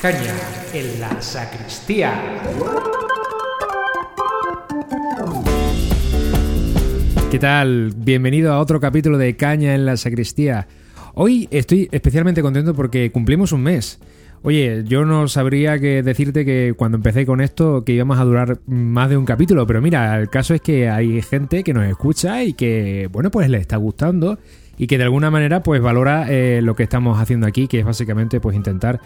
Caña en la sacristía. ¿Qué tal? Bienvenido a otro capítulo de Caña en la sacristía. Hoy estoy especialmente contento porque cumplimos un mes. Oye, yo no sabría que decirte que cuando empecé con esto que íbamos a durar más de un capítulo, pero mira, el caso es que hay gente que nos escucha y que, bueno, pues le está gustando y que de alguna manera pues valora eh, lo que estamos haciendo aquí, que es básicamente pues intentar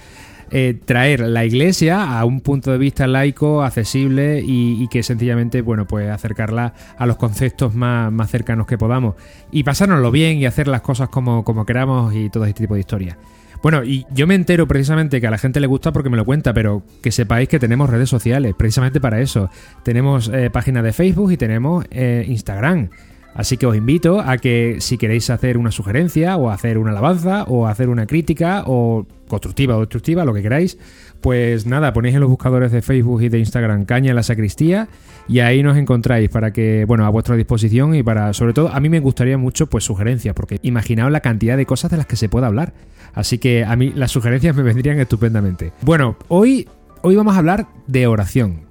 eh, traer la iglesia a un punto de vista laico, accesible y, que sencillamente, bueno, pues acercarla a los conceptos más, más, cercanos que podamos y pasárnoslo bien y hacer las cosas como, como queramos y todo este tipo de historias. Bueno, y yo me entero precisamente que a la gente le gusta porque me lo cuenta, pero que sepáis que tenemos redes sociales, precisamente para eso. Tenemos eh, página de Facebook y tenemos eh, Instagram. Así que os invito a que si queréis hacer una sugerencia o hacer una alabanza o hacer una crítica o constructiva o destructiva, lo que queráis, pues nada, ponéis en los buscadores de Facebook y de Instagram Caña en la Sacristía y ahí nos encontráis para que, bueno, a vuestra disposición y para, sobre todo, a mí me gustaría mucho pues sugerencias, porque imaginaos la cantidad de cosas de las que se puede hablar. Así que a mí las sugerencias me vendrían estupendamente. Bueno, hoy, hoy vamos a hablar de oración.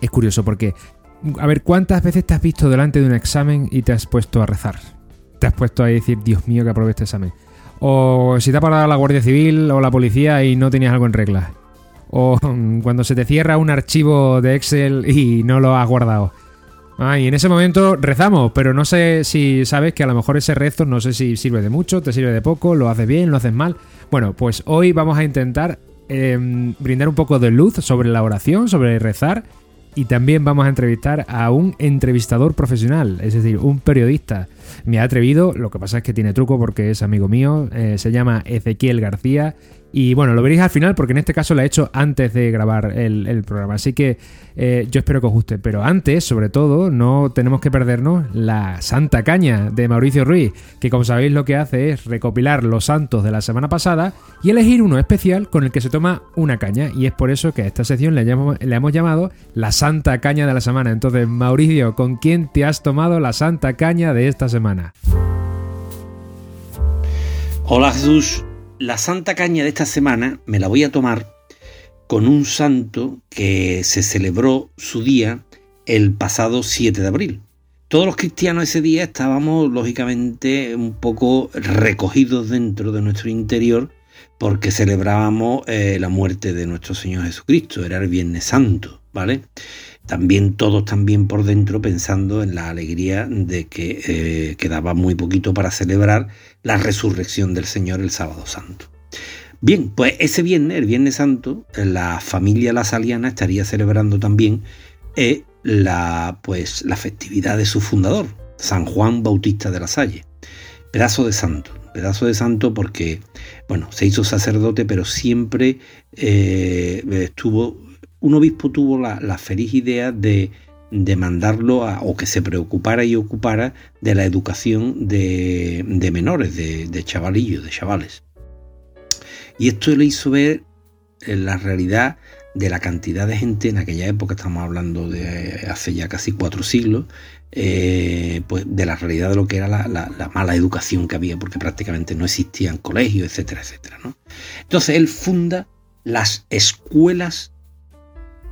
Es curioso porque a ver, ¿cuántas veces te has visto delante de un examen y te has puesto a rezar? Te has puesto a decir, Dios mío, que aprobé este examen. O si te ha parado la Guardia Civil o la policía y no tenías algo en regla. O cuando se te cierra un archivo de Excel y no lo has guardado. Ah, y en ese momento rezamos, pero no sé si sabes que a lo mejor ese rezo no sé si sirve de mucho, te sirve de poco, lo haces bien, lo haces mal. Bueno, pues hoy vamos a intentar em, brindar un poco de luz sobre la oración, sobre rezar y también vamos a entrevistar a un entrevistador profesional, es decir, un periodista. Me ha atrevido, lo que pasa es que tiene truco porque es amigo mío, eh, se llama Ezequiel García y bueno, lo veréis al final porque en este caso lo he hecho antes de grabar el, programa. Así que eh, yo espero que os guste. Pero antes, sobre todo, no tenemos que perdernos la Santa Caña de Mauricio Ruiz, que como sabéis lo que hace es recopilar los santos de la semana pasada y elegir uno especial con el que se toma una caña. Y es por eso que a esta sección le, le hemos llamado la Santa Caña de la semana. Entonces, Mauricio, ¿con quién te has tomado la Santa Caña de esta semana? Hola Jesús, la santa caña de esta semana me la voy a tomar con un santo que se celebró su día el pasado 7 de abril. Todos los cristianos ese día estábamos lógicamente un poco recogidos dentro de nuestro interior porque celebrábamos eh, la muerte de nuestro Señor Jesucristo, era el Viernes Santo, ¿vale? También todos también por dentro pensando en la alegría de que eh, quedaba muy poquito para celebrar la resurrección del Señor el sábado santo. Bien, pues ese viernes, el Viernes Santo, la familia La Saliana estaría celebrando también eh, la, pues, la festividad de su fundador, San Juan Bautista de la Salle. Pedazo de santo, pedazo de santo porque, bueno, se hizo sacerdote, pero siempre eh, estuvo, un obispo tuvo la feliz idea de de mandarlo a, o que se preocupara y ocupara de la educación de, menores, de, chavalillos, de chavales. Y esto le hizo ver la realidad de la cantidad de gente en aquella época, estamos hablando de hace ya casi cuatro siglos, eh, pues de la realidad de lo que era la, mala educación que había, porque prácticamente no existían colegios, etcétera, etcétera. Entonces él funda las escuelas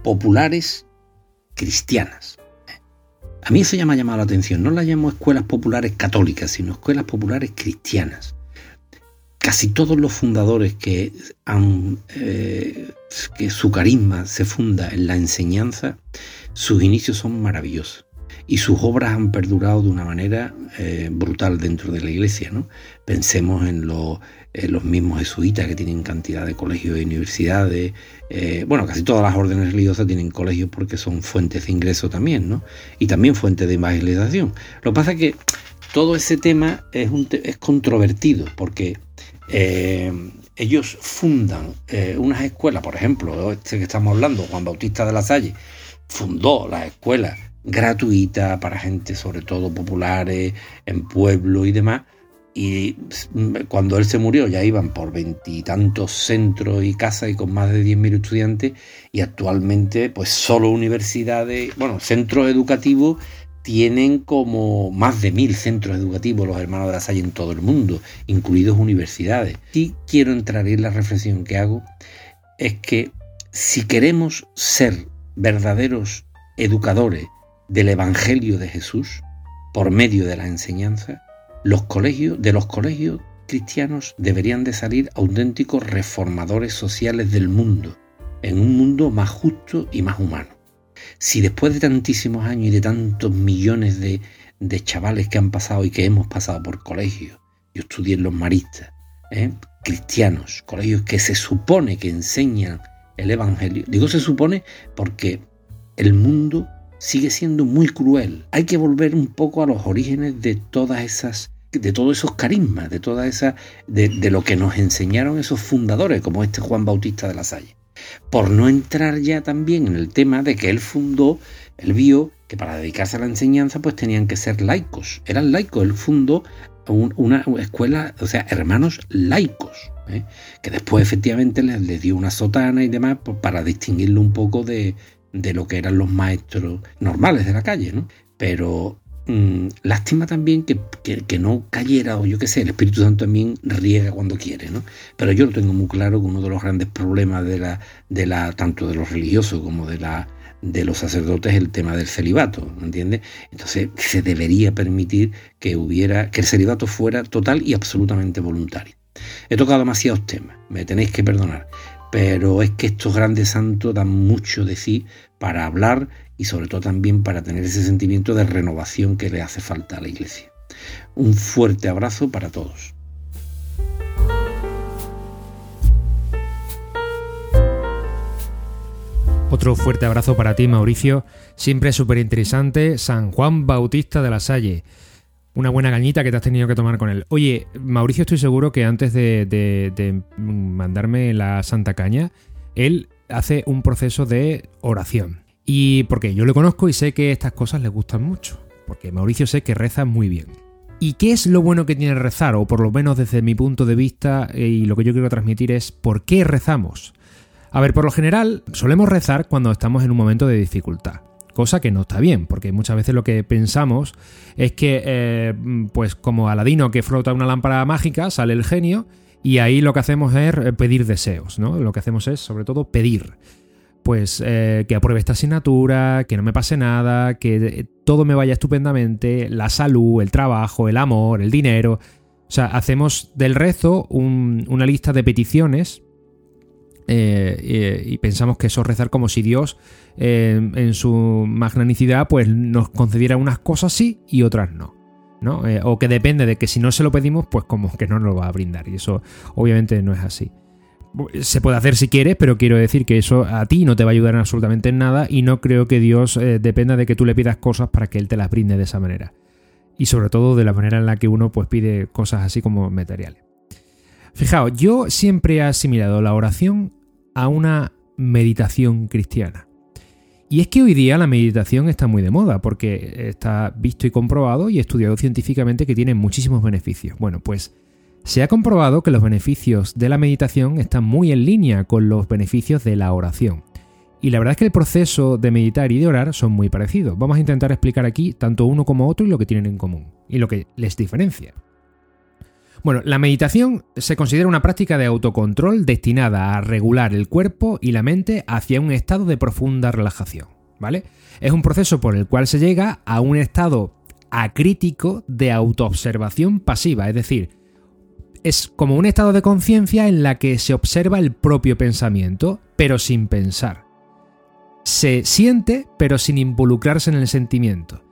populares cristianas. A mí eso ya me ha llamado la atención. No las llamo escuelas populares católicas, sino escuelas populares cristianas. Casi todos los fundadores que, han, eh, que su carisma se funda en la enseñanza, sus inicios son maravillosos y sus obras han perdurado de una manera eh, brutal dentro de la iglesia. ¿no? Pensemos en, los mismos jesuitas que tienen cantidad de colegios y universidades. Eh, bueno, casi todas las órdenes religiosas tienen colegios porque son fuentes de ingreso también, ¿no? Y también fuentes de evangelización. Lo que pasa es que todo ese tema es, un es controvertido porque eh, ellos fundan unas escuelas, por ejemplo, este que estamos hablando, Juan Bautista de la Salle, fundó las escuelas gratuita para gente sobre todo populares, en pueblo y demás. Y cuando él se murió ya iban por veintitantos centros y casas y con más de 10.000 estudiantes y actualmente pues solo universidades, bueno, centros educativos tienen como más de mil centros educativos los hermanos de la en todo el mundo, incluidos universidades. Y quiero entrar en la reflexión que hago es que si queremos ser verdaderos educadores del Evangelio de Jesús por medio de la enseñanza, los colegios, de los colegios cristianos deberían de salir auténticos reformadores sociales del mundo, en un mundo más justo y más humano. Si después de tantísimos años y de tantos millones de, de chavales que han pasado y que hemos pasado por colegios, yo estudié en los maristas, ¿eh? cristianos, colegios que se supone que enseñan el Evangelio, digo se supone porque el mundo sigue siendo muy cruel. Hay que volver un poco a los orígenes de todas esas de todos esos carismas, de toda esa de, lo que nos enseñaron esos fundadores, como este Juan Bautista de la Salle. Por no entrar ya también en el tema de que él fundó, él vio que para dedicarse a la enseñanza pues tenían que ser laicos. Eran laicos, él fundó una escuela, o sea, hermanos laicos, ¿eh? que después efectivamente les, dio una sotana y demás pues, para distinguirlo un poco de, de lo que eran los maestros normales de la calle, ¿no? Pero mmm, lástima también que, que, que, no cayera, o yo qué sé, el Espíritu Santo también riega cuando quiere, ¿no? Pero yo lo tengo muy claro que uno de los grandes problemas de la, de la, tanto de los religiosos como de la de los sacerdotes el tema del celibato, ¿entiendes? Entonces se debería permitir que hubiera, que el celibato fuera total y absolutamente voluntario. He tocado demasiados temas, me tenéis que perdonar, pero es que estos grandes santos dan mucho de sí para hablar y sobre todo también para tener ese sentimiento de renovación que le hace falta a la Iglesia. Un fuerte abrazo para todos. Otro fuerte abrazo para ti, Mauricio. Siempre súper interesante. San Juan Bautista de la Salle. Una buena cañita que te has tenido que tomar con él. Oye, Mauricio, estoy seguro que antes de, mandarme la Santa Caña, él hace un proceso de oración. Y porque yo lo conozco y sé que estas cosas le gustan mucho. Porque Mauricio sé que reza muy bien. ¿Y qué es lo bueno que tiene rezar? O por lo menos desde mi punto de vista eh, y lo que yo quiero transmitir es ¿por qué rezamos? A ver, por lo general solemos rezar cuando estamos en un momento de dificultad. Cosa que no está bien, porque muchas veces lo que pensamos es que, eh, pues como Aladino que frota una lámpara mágica, sale el genio y ahí lo que hacemos es pedir deseos, ¿no? Lo que hacemos es, sobre todo, pedir. Pues eh, que apruebe esta asignatura, que no me pase nada, que todo me vaya estupendamente, la salud, el trabajo, el amor, el dinero. O sea, hacemos del rezo un, una lista de peticiones eh, eh, y pensamos que eso es rezar como si Dios eh, en su magnanicidad pues nos concediera unas cosas sí y otras no. ¿no? O que depende de que si no se lo pedimos pues como que no nos lo va a brindar y eso obviamente no es así. Se puede hacer si quieres, pero quiero decir que eso a ti no te va a ayudar en absolutamente en nada y no creo que Dios dependa de que tú le pidas cosas para que Él te las brinde de esa manera. Y sobre todo de la manera en la que uno pues pide cosas así como materiales. Fijaos, yo siempre he asimilado la oración a una meditación cristiana. Y es que hoy día la meditación está muy de moda porque está visto y comprobado y estudiado científicamente que tiene muchísimos beneficios. Bueno, pues se ha comprobado que los beneficios de la meditación están muy en línea con los beneficios de la oración. Y la verdad es que el proceso de meditar y de orar son muy parecidos. Vamos a intentar explicar aquí tanto uno como otro y lo que tienen en común y lo que les diferencia. Bueno, la meditación se considera una práctica de autocontrol destinada a regular el cuerpo y la mente hacia un estado de profunda relajación, ¿vale? Es un proceso por el cual se llega a un estado acrítico de autoobservación pasiva, es decir, es como un estado de conciencia en la que se observa el propio pensamiento, pero sin pensar. Se siente, pero sin involucrarse en el sentimiento.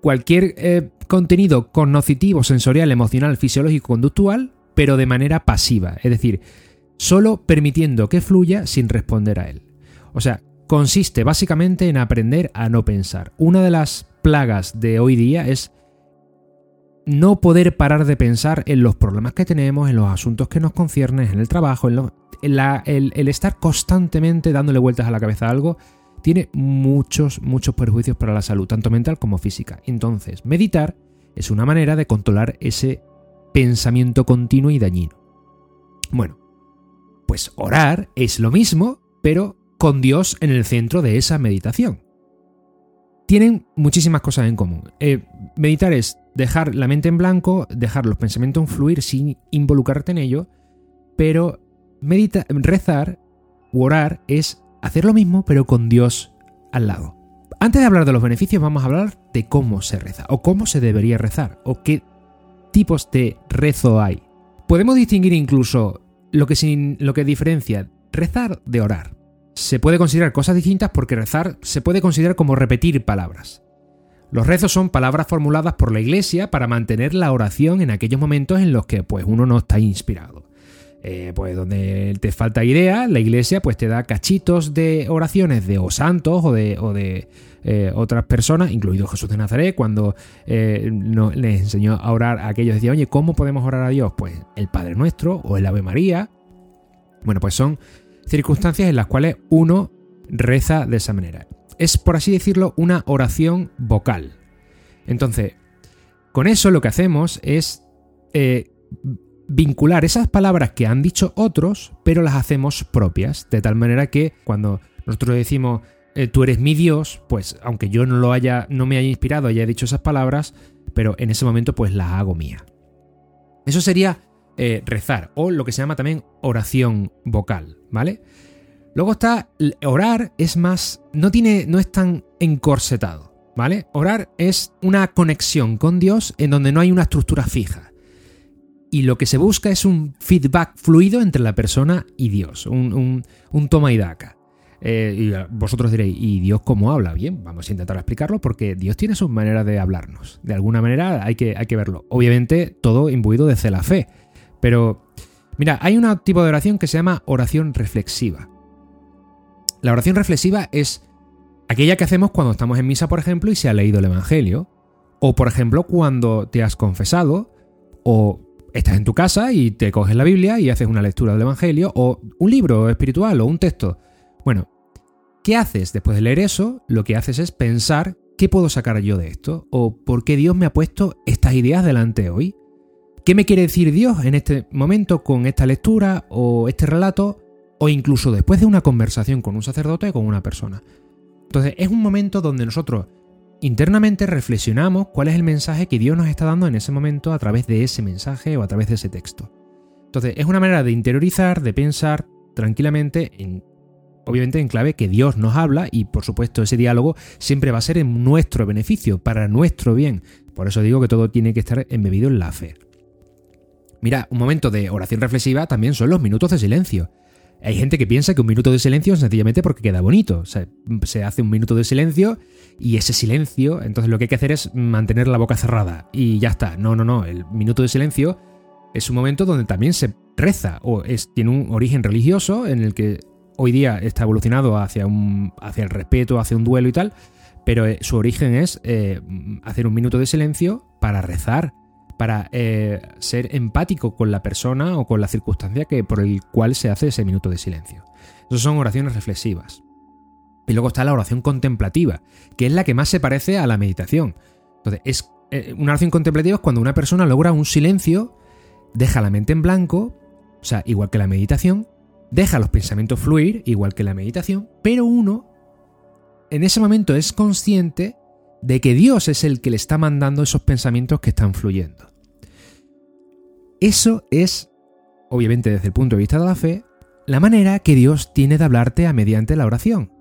Cualquier eh, contenido cognoscitivo, sensorial, emocional, fisiológico, conductual, pero de manera pasiva, es decir, solo permitiendo que fluya sin responder a él. O sea, consiste básicamente en aprender a no pensar. Una de las plagas de hoy día es no poder parar de pensar en los problemas que tenemos, en los asuntos que nos conciernen, en el trabajo, en, lo, en la, el, el estar constantemente dándole vueltas a la cabeza a algo tiene muchos, muchos perjuicios para la salud, tanto mental como física. Entonces, meditar es una manera de controlar ese pensamiento continuo y dañino. Bueno, pues orar es lo mismo, pero con Dios en el centro de esa meditación. Tienen muchísimas cosas en común. Eh, meditar es dejar la mente en blanco, dejar los pensamientos fluir sin involucrarte en ello, pero medita rezar u orar es hacer lo mismo pero con Dios al lado. Antes de hablar de los beneficios vamos a hablar de cómo se reza o cómo se debería rezar o qué tipos de rezo hay. Podemos distinguir incluso lo que, sin, lo que diferencia rezar de orar. Se puede considerar cosas distintas porque rezar se puede considerar como repetir palabras. Los rezos son palabras formuladas por la iglesia para mantener la oración en aquellos momentos en los que pues, uno no está inspirado. Eh, pues donde te falta idea, la iglesia pues te da cachitos de oraciones de o santos o de, eh, otras personas, incluido Jesús de Nazaret, cuando eh, les enseñó a orar a aquellos decían, oye, ¿cómo podemos orar a Dios? Pues el Padre Nuestro o el Ave María. Bueno, pues son circunstancias en las cuales uno reza de esa manera. Es, por así decirlo, una oración vocal. Entonces, con eso lo que hacemos es vincular esas palabras que han dicho otros, pero las hacemos propias, de tal manera que cuando nosotros decimos eh, tú eres mi Dios, pues aunque yo no lo haya, no me haya inspirado, haya dicho esas palabras, pero en ese momento pues las hago mía. Eso sería eh, rezar o lo que se llama también oración vocal, ¿vale? Luego está orar es más, no tiene, no es tan encorsetado, ¿vale? Orar es una conexión con Dios en donde no hay una estructura fija y lo que se busca es un feedback fluido entre la persona y Dios, un, toma y daca. Eh, y vosotros diréis, ¿y Dios cómo habla? Bien, vamos a intentar explicarlo porque Dios tiene su manera de hablarnos. De alguna manera hay que, hay que verlo. Obviamente todo imbuido de la fe. Pero, mira, hay un tipo de oración que se llama oración reflexiva. La oración reflexiva es aquella que hacemos cuando estamos en misa, por ejemplo, y se ha leído el Evangelio. O, por ejemplo, cuando te has confesado. O estás en tu casa y te coges la Biblia y haces una lectura del Evangelio o un libro espiritual o un texto. Bueno, ¿qué haces después de leer eso? Lo que haces es pensar qué puedo sacar yo de esto o por qué Dios me ha puesto estas ideas delante hoy. ¿Qué me quiere decir Dios en este momento con esta lectura o este relato o incluso después de una conversación con un sacerdote o con una persona? Entonces es un momento donde nosotros Internamente reflexionamos cuál es el mensaje que Dios nos está dando en ese momento a través de ese mensaje o a través de ese texto. Entonces, es una manera de interiorizar, de pensar tranquilamente, en, obviamente en clave que Dios nos habla y por supuesto ese diálogo siempre va a ser en nuestro beneficio, para nuestro bien. Por eso digo que todo tiene que estar embebido en la fe. Mira, un momento de oración reflexiva también son los minutos de silencio. Hay gente que piensa que un minuto de silencio es sencillamente porque queda bonito. O sea, se hace un minuto de silencio y ese silencio, entonces lo que hay que hacer es mantener la boca cerrada y ya está. No, no, no. El minuto de silencio es un momento donde también se reza o tiene un origen religioso en el que hoy día está evolucionado hacia, un, hacia el respeto, hacia un duelo y tal, pero eh, su origen es eh, hacer un minuto de silencio para rezar para eh, ser empático con la persona o con la circunstancia que, por el cual se hace ese minuto de silencio. Esas son oraciones reflexivas. Y luego está la oración contemplativa, que es la que más se parece a la meditación. Entonces, es, eh, una oración contemplativa es cuando una persona logra un silencio, deja la mente en blanco, o sea, igual que la meditación, deja los pensamientos fluir, igual que la meditación, pero uno en ese momento es consciente de que Dios es el que le está mandando esos pensamientos que están fluyendo. Eso es, obviamente desde el punto de vista de la fe, la manera que Dios tiene de hablarte a mediante la oración.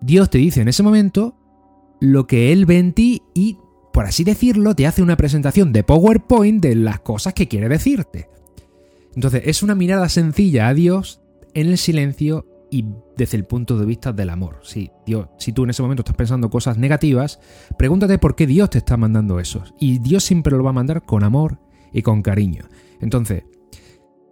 Dios te dice en ese momento lo que Él ve en ti y, por así decirlo, te hace una presentación de PowerPoint de las cosas que quiere decirte. Entonces es una mirada sencilla a Dios en el silencio y desde el punto de vista del amor. Si, Dios, si tú en ese momento estás pensando cosas negativas, pregúntate por qué Dios te está mandando eso. Y Dios siempre lo va a mandar con amor y con cariño. Entonces,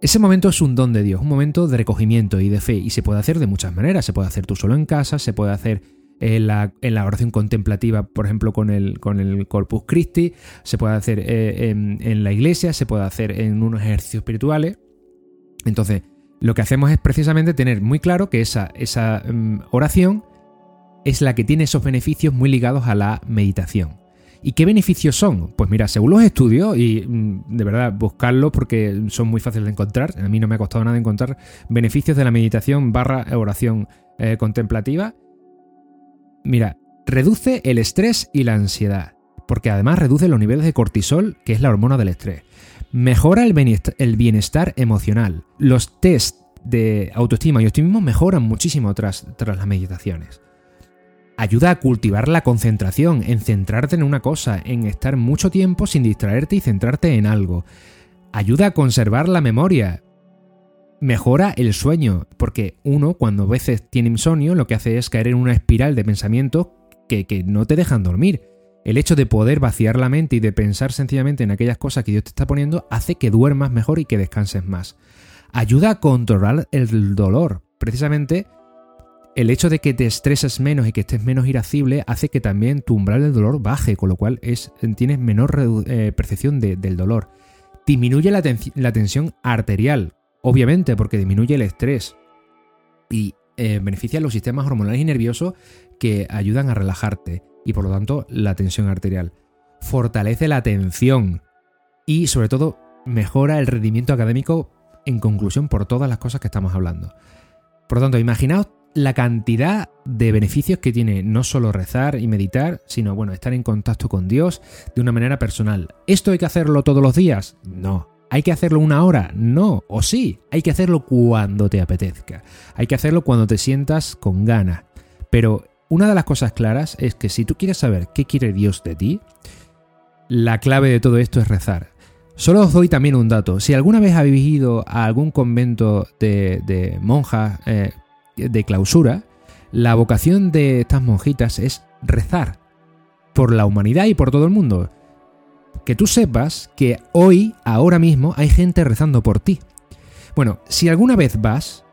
ese momento es un don de Dios, un momento de recogimiento y de fe, y se puede hacer de muchas maneras. Se puede hacer tú solo en casa, se puede hacer en la, oración contemplativa, por ejemplo, con el, Corpus Christi, se puede hacer eh, en, la iglesia, se puede hacer en unos ejercicios espirituales. Entonces, lo que hacemos es precisamente tener muy claro que esa, esa mm, oración es la que tiene esos beneficios muy ligados a la meditación. ¿Y qué beneficios son? Pues mira, según los estudios, y mm, de verdad buscarlos porque son muy fáciles de encontrar, a mí no me ha costado nada encontrar beneficios de la meditación barra oración eh, contemplativa. Mira, reduce el estrés y la ansiedad, porque además reduce los niveles de cortisol, que es la hormona del estrés. Mejora el bienestar, emocional. Los test de autoestima y optimismo mejoran muchísimo tras las meditaciones. Ayuda a cultivar la concentración, en centrarte en una cosa, en estar mucho tiempo sin distraerte y centrarte en algo. Ayuda a conservar la memoria. Mejora el sueño, porque uno cuando a veces tiene insomnio lo que hace es caer en una espiral de pensamientos que, que no te dejan dormir. El hecho de poder vaciar la mente y de pensar sencillamente en aquellas cosas que Dios te está poniendo hace que duermas mejor y que descanses más. Ayuda a controlar el dolor. Precisamente el hecho de que te estreses menos y que estés menos irascible hace que también tu umbral del dolor baje, con lo cual es, tienes menor eh, percepción del dolor. Disminuye la, tensión arterial, obviamente, porque disminuye el estrés. Y eh, beneficia los sistemas hormonales y nerviosos que ayudan a relajarte y por lo tanto la tensión arterial. Fortalece la atención y sobre todo mejora el rendimiento académico en conclusión por todas las cosas que estamos hablando. Por lo tanto, imaginaos la cantidad de beneficios que tiene no solo rezar y meditar, sino bueno, estar en contacto con Dios de una manera personal. ¿Esto hay que hacerlo todos los días? No. ¿Hay que hacerlo una hora? No. O sí, hay que hacerlo cuando te apetezca. Hay que hacerlo cuando te sientas con ganas. Pero una de las cosas claras es que si tú quieres saber qué quiere Dios de ti, la clave de todo esto es rezar. Solo os doy también un dato. Si alguna vez habéis ido a algún convento de, monjas eh, de clausura, la vocación de estas monjitas es rezar por la humanidad y por todo el mundo. Que tú sepas que hoy, ahora mismo, hay gente rezando por ti. Bueno, si alguna vez vas,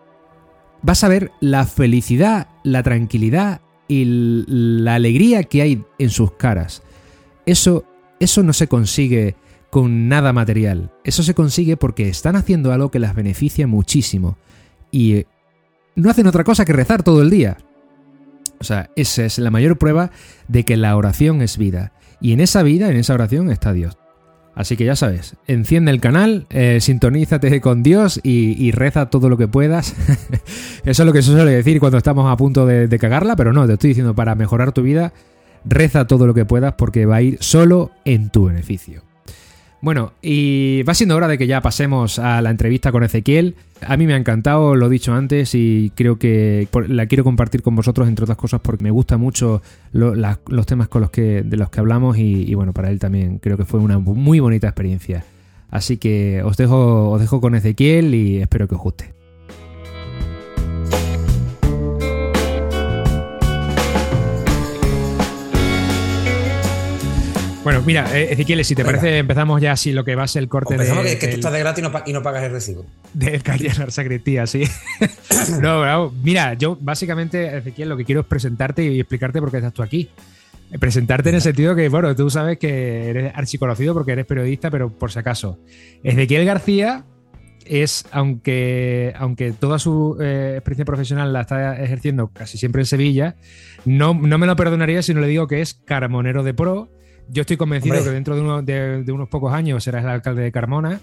vas a ver la felicidad, la tranquilidad y la alegría que hay en sus caras. Eso, eso no se consigue con nada material. Eso se consigue porque están haciendo algo que las beneficia muchísimo. Y no hacen otra cosa que rezar todo el día. O sea, esa es la mayor prueba de que la oración es vida. Y en esa vida, en esa oración, está Dios. Así que ya sabes, enciende el canal, eh, sintonízate con Dios y, reza todo lo que puedas. Eso es lo que se suele decir cuando estamos a punto de, de, cagarla, pero no, te estoy diciendo para mejorar tu vida, reza todo lo que puedas porque va a ir solo en tu beneficio. Bueno, y va siendo hora de que ya pasemos a la entrevista con Ezequiel. A mí me ha encantado, lo he dicho antes, y creo que la quiero compartir con vosotros, entre otras cosas, porque me gustan mucho los temas con los que, de los que hablamos, y, y, bueno, para él también creo que fue una muy bonita experiencia. Así que os dejo, os dejo con Ezequiel y espero que os guste. Bueno, mira, eh, Ezequiel, si te parece, empezamos ya así lo que va a ser el corte de. Que, que tú estás de gratis y no, pagas el recibo. Del la Sacristía, sí. no, mira, yo básicamente, Ezequiel, lo que quiero es presentarte y explicarte por qué estás tú aquí. Eh, presentarte en el sentido que, bueno, tú sabes que eres archiconocido porque eres periodista, pero por si acaso. Ezequiel García es, aunque, aunque toda su eh, experiencia profesional la está ejerciendo casi siempre en Sevilla, no, no me lo perdonaría si no le digo que es Carmonero de Pro yo estoy convencido que dentro de, unos pocos años serás el alcalde de Carmona.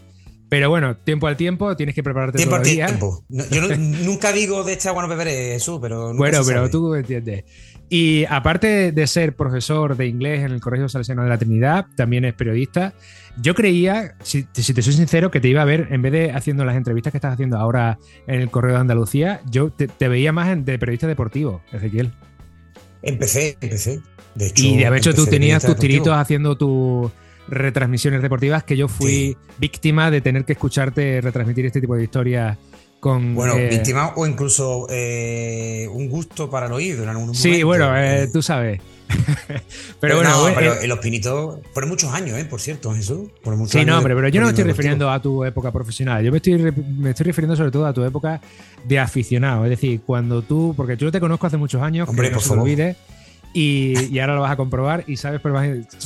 Pero bueno, tiempo al tiempo, tienes que prepararte tiempo todavía. Tiempo. yo nunca digo de esta agua no beberé eso, pero. bueno, pero tú entiendes. Y aparte de ser profesor de inglés en el Colegio Salesiano de la Trinidad, también es periodista. Yo creía, si, te soy sincero, que te iba a ver, en vez de haciendo las entrevistas que estás haciendo ahora en el Correo de Andalucía, yo te, veía más de periodista deportivo, Ezequiel. Empecé, empecé y de hecho tú tenías tus tiritos haciendo tus retransmisiones deportivas que yo fui víctima de tener que escucharte retransmitir este tipo de historias con... Bueno, eh, víctima o incluso eh, un gusto para el oído en algún Sí, bueno, eh, tú sabes. pero, bueno, pero los pinitos fueron muchos años, ¿eh? Por cierto, Jesús. sí, no, pero, pero yo no me estoy refiriendo a tu época profesional. Yo me estoy, me estoy refiriendo sobre todo a tu época de aficionado. Es decir, cuando tú, porque yo te conozco hace muchos años, Hombre, que no por se y, ahora lo vas a comprobar y sabes,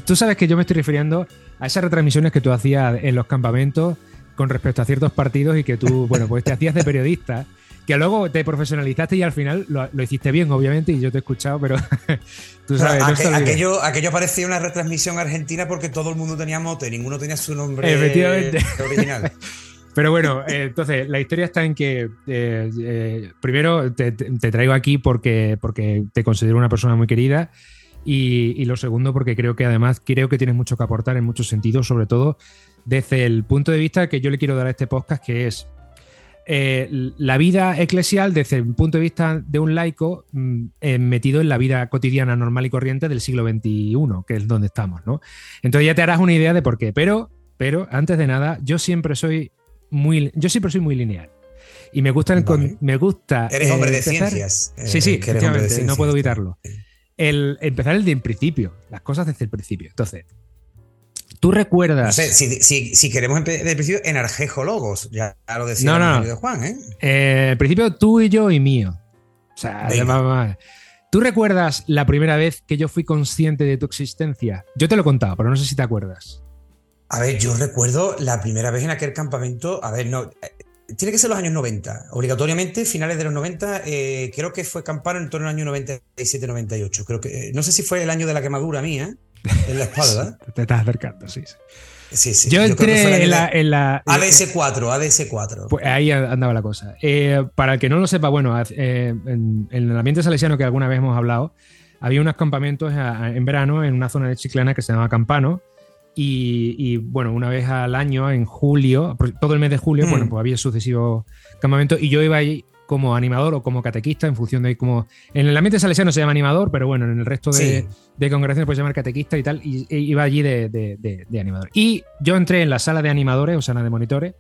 tú sabes que yo me estoy refiriendo a esas retransmisiones que tú hacías en los campamentos con respecto a ciertos partidos y que tú, bueno, pues te hacías de periodista, que luego te profesionalizaste y al final lo, hiciste bien, obviamente, y yo te he escuchado, pero tú sabes. aquello, aquello parecía una retransmisión argentina porque todo el mundo tenía mote, ninguno tenía su nombre Efectivamente. original. Pero bueno, eh, entonces la historia está en que eh, eh, primero te, traigo aquí porque, porque te considero una persona muy querida y, lo segundo porque creo que además creo que tienes mucho que aportar en muchos sentidos, sobre todo desde el punto de vista que yo le quiero dar a este podcast, que es la vida eclesial desde el punto de vista de un laico mm, metido en la vida cotidiana normal y corriente del siglo XXI, que es donde estamos, ¿no? Entonces ya te harás una idea de por qué. Pero, pero antes de nada, yo siempre soy muy, yo siempre soy muy lineal. Y me gusta, me gusta. Eres hombre de ciencias. Sí, sí, efectivamente, no puedo evitarlo. El empezar el de en principio, las cosas desde el principio. Entonces, ¿Tú recuerdas? No sé, si, queremos empezar de principio, en Logos, ya lo decía no, no. Juan, ¿eh? ¿eh? El principio tú y yo y mío. O sea, ¿tú recuerdas la primera vez que yo fui consciente de tu existencia? Yo te lo he contado, pero no sé si te acuerdas. A ver, yo recuerdo la primera vez en aquel campamento, a ver, no, eh, tiene que ser los años 90, obligatoriamente, finales de los 90, eh, creo que fue campano en torno al año 97-98, creo que, no sé si fue el año de la quemadura mía, en la espalda. Te estás acercando, sí. Sí, sí. Yo entré en la, en la, ADS4, ADS4. Pues ahí andaba la cosa. Eh, para el que no lo sepa, bueno, eh, en, el ambiente salesiano que alguna vez hemos hablado, había unos campamentos en verano en una zona de Chiclana que se llama Campano. Y, bueno, una vez al año, en julio, todo el mes de julio, bueno, mm. pues había sucesivos campamentos y yo iba ahí como animador o como catequista, en función de cómo. En el ambiente salesiano se llama animador, pero bueno, en el resto de, congregaciones puede llamar catequista y tal, y, iba allí de, animador. Y yo entré en la sala de animadores, o sala de monitores,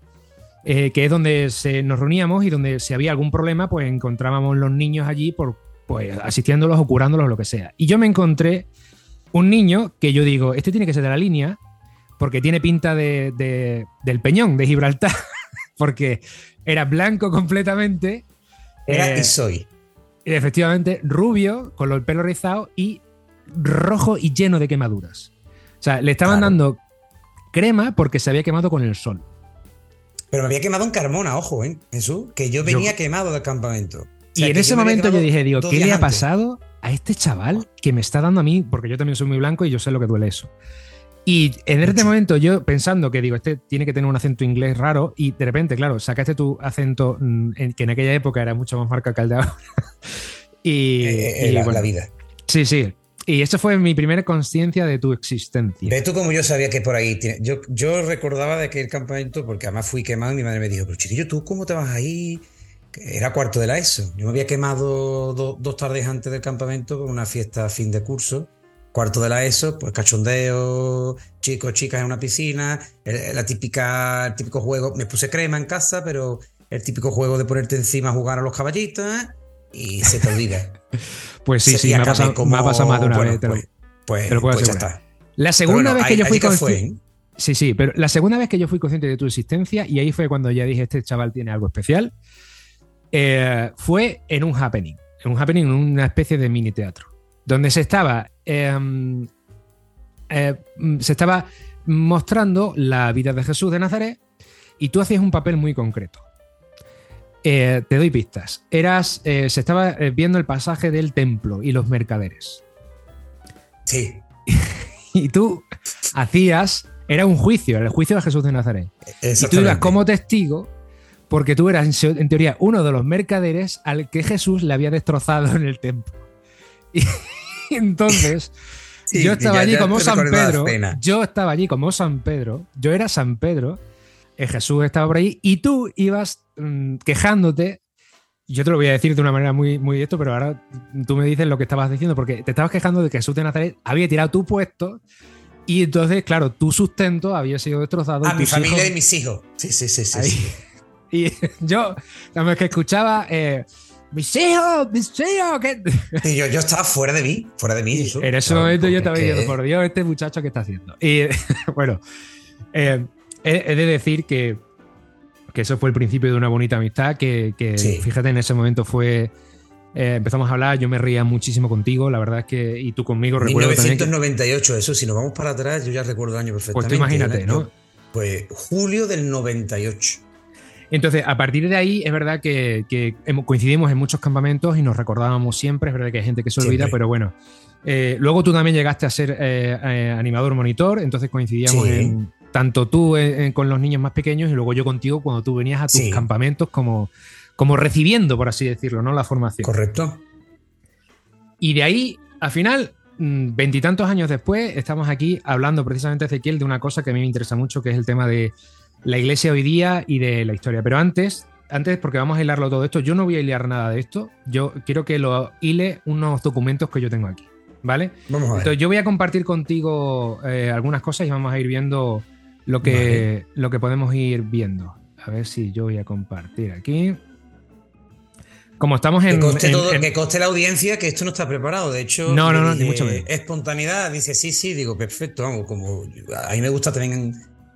eh, que es donde se, nos reuníamos y donde si había algún problema, pues encontrábamos los niños allí por pues asistiéndolos o curándolos o lo que sea. Y yo me encontré un niño que yo digo, este tiene que ser de la línea, porque tiene pinta de, del peñón de Gibraltar, porque era blanco completamente era y eh, soy. Efectivamente, rubio, con el pelo rizado y rojo y lleno de quemaduras. O sea, le estaban dando crema porque se había quemado con el sol. Pero me había quemado en Carmona, ojo, ¿eh? Jesús, que yo venía quemado del campamento. y en ese momento yo dije, digo, ¿qué le ha pasado a este chaval que me está dando a mí? Porque yo también soy muy blanco y yo sé lo que duele eso. Y en este momento yo pensando que digo, este tiene que tener un acento inglés raro y de repente, claro, sacaste tu acento mm, que en aquella época era mucho más marca que el de ahora. y, eh, eh, la, vida. Sí, sí. Y eso fue mi primera conciencia de tu existencia. Ve tú como yo sabía que por ahí tiene... Yo, yo recordaba de aquel campamento, porque además fui quemado y mi madre me dijo, pero chiquillo, ¿tú cómo te vas ahí? Era cuarto de la ESO. Yo me había quemado dos tardes antes del campamento con una fiesta a fin de curso cuarto de la ESO, pues cachondeo, chicos, chicas en una piscina, la típica, el típico juego, me puse crema en casa, pero el típico juego de ponerte encima a jugar a los caballitos ¿eh? y se te olvida. pues sí, sí, me ha, pasado, más de una vez. pues, pues, pues ya está. La segunda vez que yo fui consciente. ¿eh? Sí, sí, pero la segunda vez que yo fui consciente de tu existencia, y ahí fue cuando ya dije, este chaval tiene algo especial, eh, fue en un happening. En un happening, en una especie de mini teatro donde se estaba, em, eh, se estaba mostrando la vida de Jesús de Nazaret y tú hacías un papel muy concreto. Eh, te doy pistas. Eras, eh, se estaba viendo el pasaje del templo y los mercaderes. Sí. y tú hacías, era un juicio, el juicio de Jesús de Nazaret. Y tú ibas como testigo porque tú eras en teoría uno de los mercaderes al que Jesús le había destrozado en el templo. Y entonces, yo estaba allí como San Pedro. Yo estaba allí como San Pedro. Yo era San Pedro. Eh, Jesús estaba por ahí y tú ibas mm, quejándote. Yo te lo voy a decir de una manera muy, muy esto, pero ahora tú me dices lo que estabas diciendo, porque te estabas quejando de que Jesús de Nazaret había tirado tu puesto y entonces, claro, tu sustento había sido destrozado. A mi familia y mis hijos. Sí, sí, sí, sí. Y yo, vez que escuchaba, eh, mis hijos, mis hijos. Y yo, yo estaba fuera de mí, fuera de mí. en ese momento yo estaba diciendo, por Dios, este muchacho que está haciendo. Y bueno, eh, he, de decir que, que, eso fue el principio de una bonita amistad, que, fíjate, en ese momento fue... Eh, empezamos a hablar, yo me reía muchísimo contigo, la verdad es que, y tú conmigo recuerdo 1998, eso, si nos vamos para atrás, yo ya recuerdo el año perfectamente. Pues tú imagínate, ¿no? Pues julio del 98. Entonces, a partir de ahí, es verdad que, coincidimos en muchos campamentos y nos recordábamos siempre. Es verdad que hay gente que se olvida, pero bueno. Eh, luego tú también llegaste a ser eh, eh, animador monitor, entonces coincidíamos en tanto tú con los niños más pequeños y luego yo contigo cuando tú venías a tus campamentos como, como recibiendo, por así decirlo, ¿no? La formación. Correcto. Y de ahí, al final, mm, veintitantos años después, estamos aquí hablando precisamente, Ezequiel, de una cosa que a mí me interesa mucho, que es el tema de la iglesia hoy día y de la historia. Pero antes, antes, porque vamos a hilarlo todo esto, yo no voy a hilar nada de esto. Yo quiero que lo hile unos documentos que yo tengo aquí. ¿Vale? Vamos a ver. Entonces, yo voy a compartir contigo eh, algunas cosas y vamos a ir viendo lo que, lo que podemos ir viendo. A ver si yo voy a compartir aquí. Como estamos en. Que coste, en- todo- en- que coste la audiencia que esto no está preparado. De hecho, No, no, no, ni mucho menos. Espontaneidad, dice sí, sí, digo, perfecto, vamos, como a mí me gusta también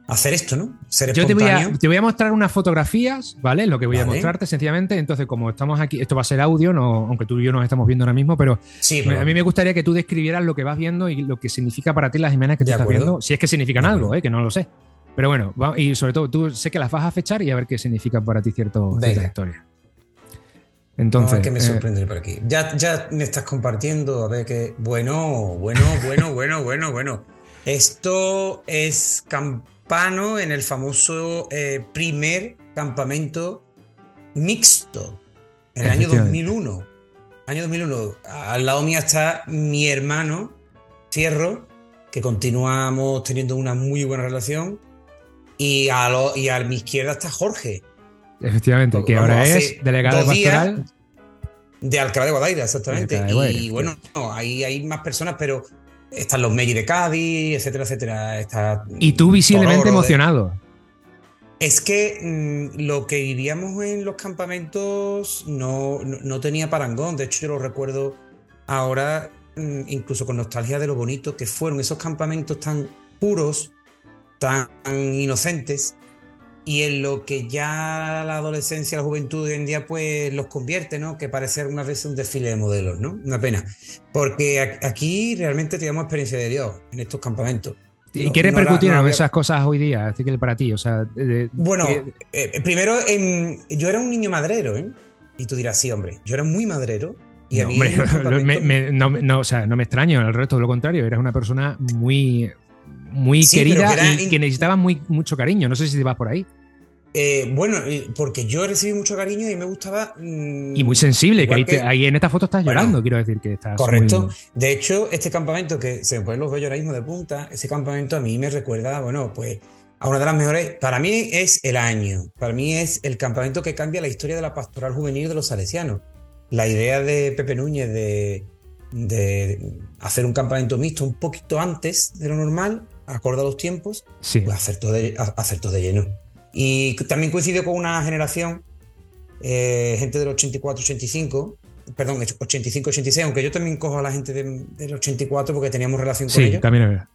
hacer esto, ¿no? Ser Yo te voy, a, te voy a mostrar unas fotografías, ¿vale? Lo que voy a mostrarte sencillamente. Entonces, como estamos aquí, esto va a ser audio, no, aunque tú y yo nos estamos viendo ahora mismo, pero Sí, me- pero- a mí me gustaría que tú describieras lo que vas viendo y lo que significa para ti las imágenes que tú estás acuerdo. viendo. Si es que significan De algo, acuerdo. ¿eh? que no lo sé. Pero bueno, y sobre todo, tú sé que las vas a fechar y a ver qué significan para ti cierto, ciertas historias. Entonces, ver qué me eh, sorprende por aquí. Ya, ya me estás compartiendo, a ver qué. Bueno, bueno, bueno, bueno, bueno, bueno. Esto es Campano en el famoso eh, primer campamento mixto, en el año Efectivamente. 2001. Año 2001. Al lado mío está mi hermano, Fierro, que continuamos teniendo una muy buena relación. Y a, lo- y a mi izquierda está Jorge, efectivamente, que ahora es delegado de pastoral. De Alcalá de Guadaira, exactamente. De Alcalá de Guadaira, y bueno, no, ahí hay más personas, pero están los Melli de Cádiz, etcétera, etcétera. Está Y tú visiblemente Tororo de- emocionado. Es que mm, lo que vivíamos en los campamentos no, no, no tenía parangón. De hecho, yo lo recuerdo ahora, mm, incluso con nostalgia de lo bonito que fueron esos campamentos tan puros, tan inocentes, y en lo que ya la adolescencia, la juventud hoy en día, pues los convierte, ¿no? Que parece algunas veces un desfile de modelos, ¿no? Una pena. Porque aquí realmente teníamos experiencia de Dios en estos campamentos. ¿Y No- qué repercutieron no esas cosas hoy día? Así que para ti, o sea, de- Bueno, que- eh, primero, yo era un niño madrero, ¿eh? Y tú dirás, sí, hombre, yo era muy madrero. Y a mí hombre, me- me- no, o sea, no me extraño, al resto, de lo contrario, eras una persona muy, muy Sí, querida que y in- que necesitaba muy, mucho cariño. No sé si te vas por ahí. Eh, bueno, eh, porque yo recibí mucho cariño y me gustaba. mm, Y muy sensible, que ahí, te- que- ahí en esta foto estás Bueno, llorando, quiero decir que estás. Correcto. muy- De hecho, este campamento que se me ponen los vellos ahora mismo de punta, ese campamento a mí me recuerda, bueno, pues a una de las mejores. Para mí es el año. Para mí es el campamento que cambia la historia de la pastoral juvenil de los salesianos. La idea de Pepe Núñez de, de hacer un campamento mixto un poquito antes de lo normal, acorde a los tiempos, Sí, pues acertó de, acertó de lleno. Y también coincidió con una generación, eh, gente del 84-85, perdón, 85-86, aunque yo también cojo a la gente de- del 84 porque teníamos relación con sí, ellos, también es verdad.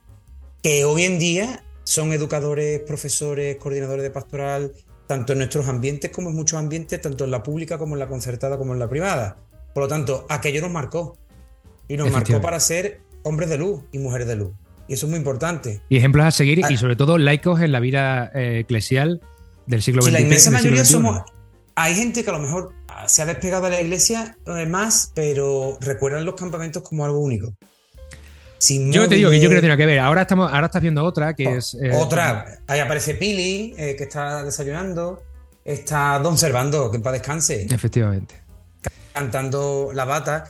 que hoy en día son educadores, profesores, coordinadores de pastoral, tanto en nuestros ambientes como en muchos ambientes, tanto en la pública como en la concertada como en la privada. Por lo tanto, aquello nos marcó. Y nos marcó para ser hombres de luz y mujeres de luz. Y eso es muy importante. Y ejemplos a seguir Ah. y sobre todo laicos en la vida eh, eclesial del siglo Sí, XX. la inmensa mayoría XXI. somos. Hay gente que a lo mejor ah, se ha despegado de la iglesia más, pero recuerdan los campamentos como algo único. Sin Yo te digo que yo creo que tiene que ver. Ahora estamos, ahora estás viendo otra que es. eh, Otra, ahí aparece Pili, eh, que está desayunando. Está Don Servando, que en paz descanse, Efectivamente. cantando La Bata,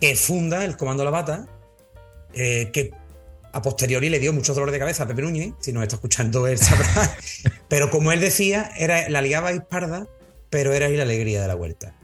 que funda el Comando La Bata, eh, que a posteriori le dio muchos dolores de cabeza a Pepe Núñez, si nos está escuchando él sabrá. pero como él decía, era, la liaba parda, pero era ahí la alegría de la vuelta.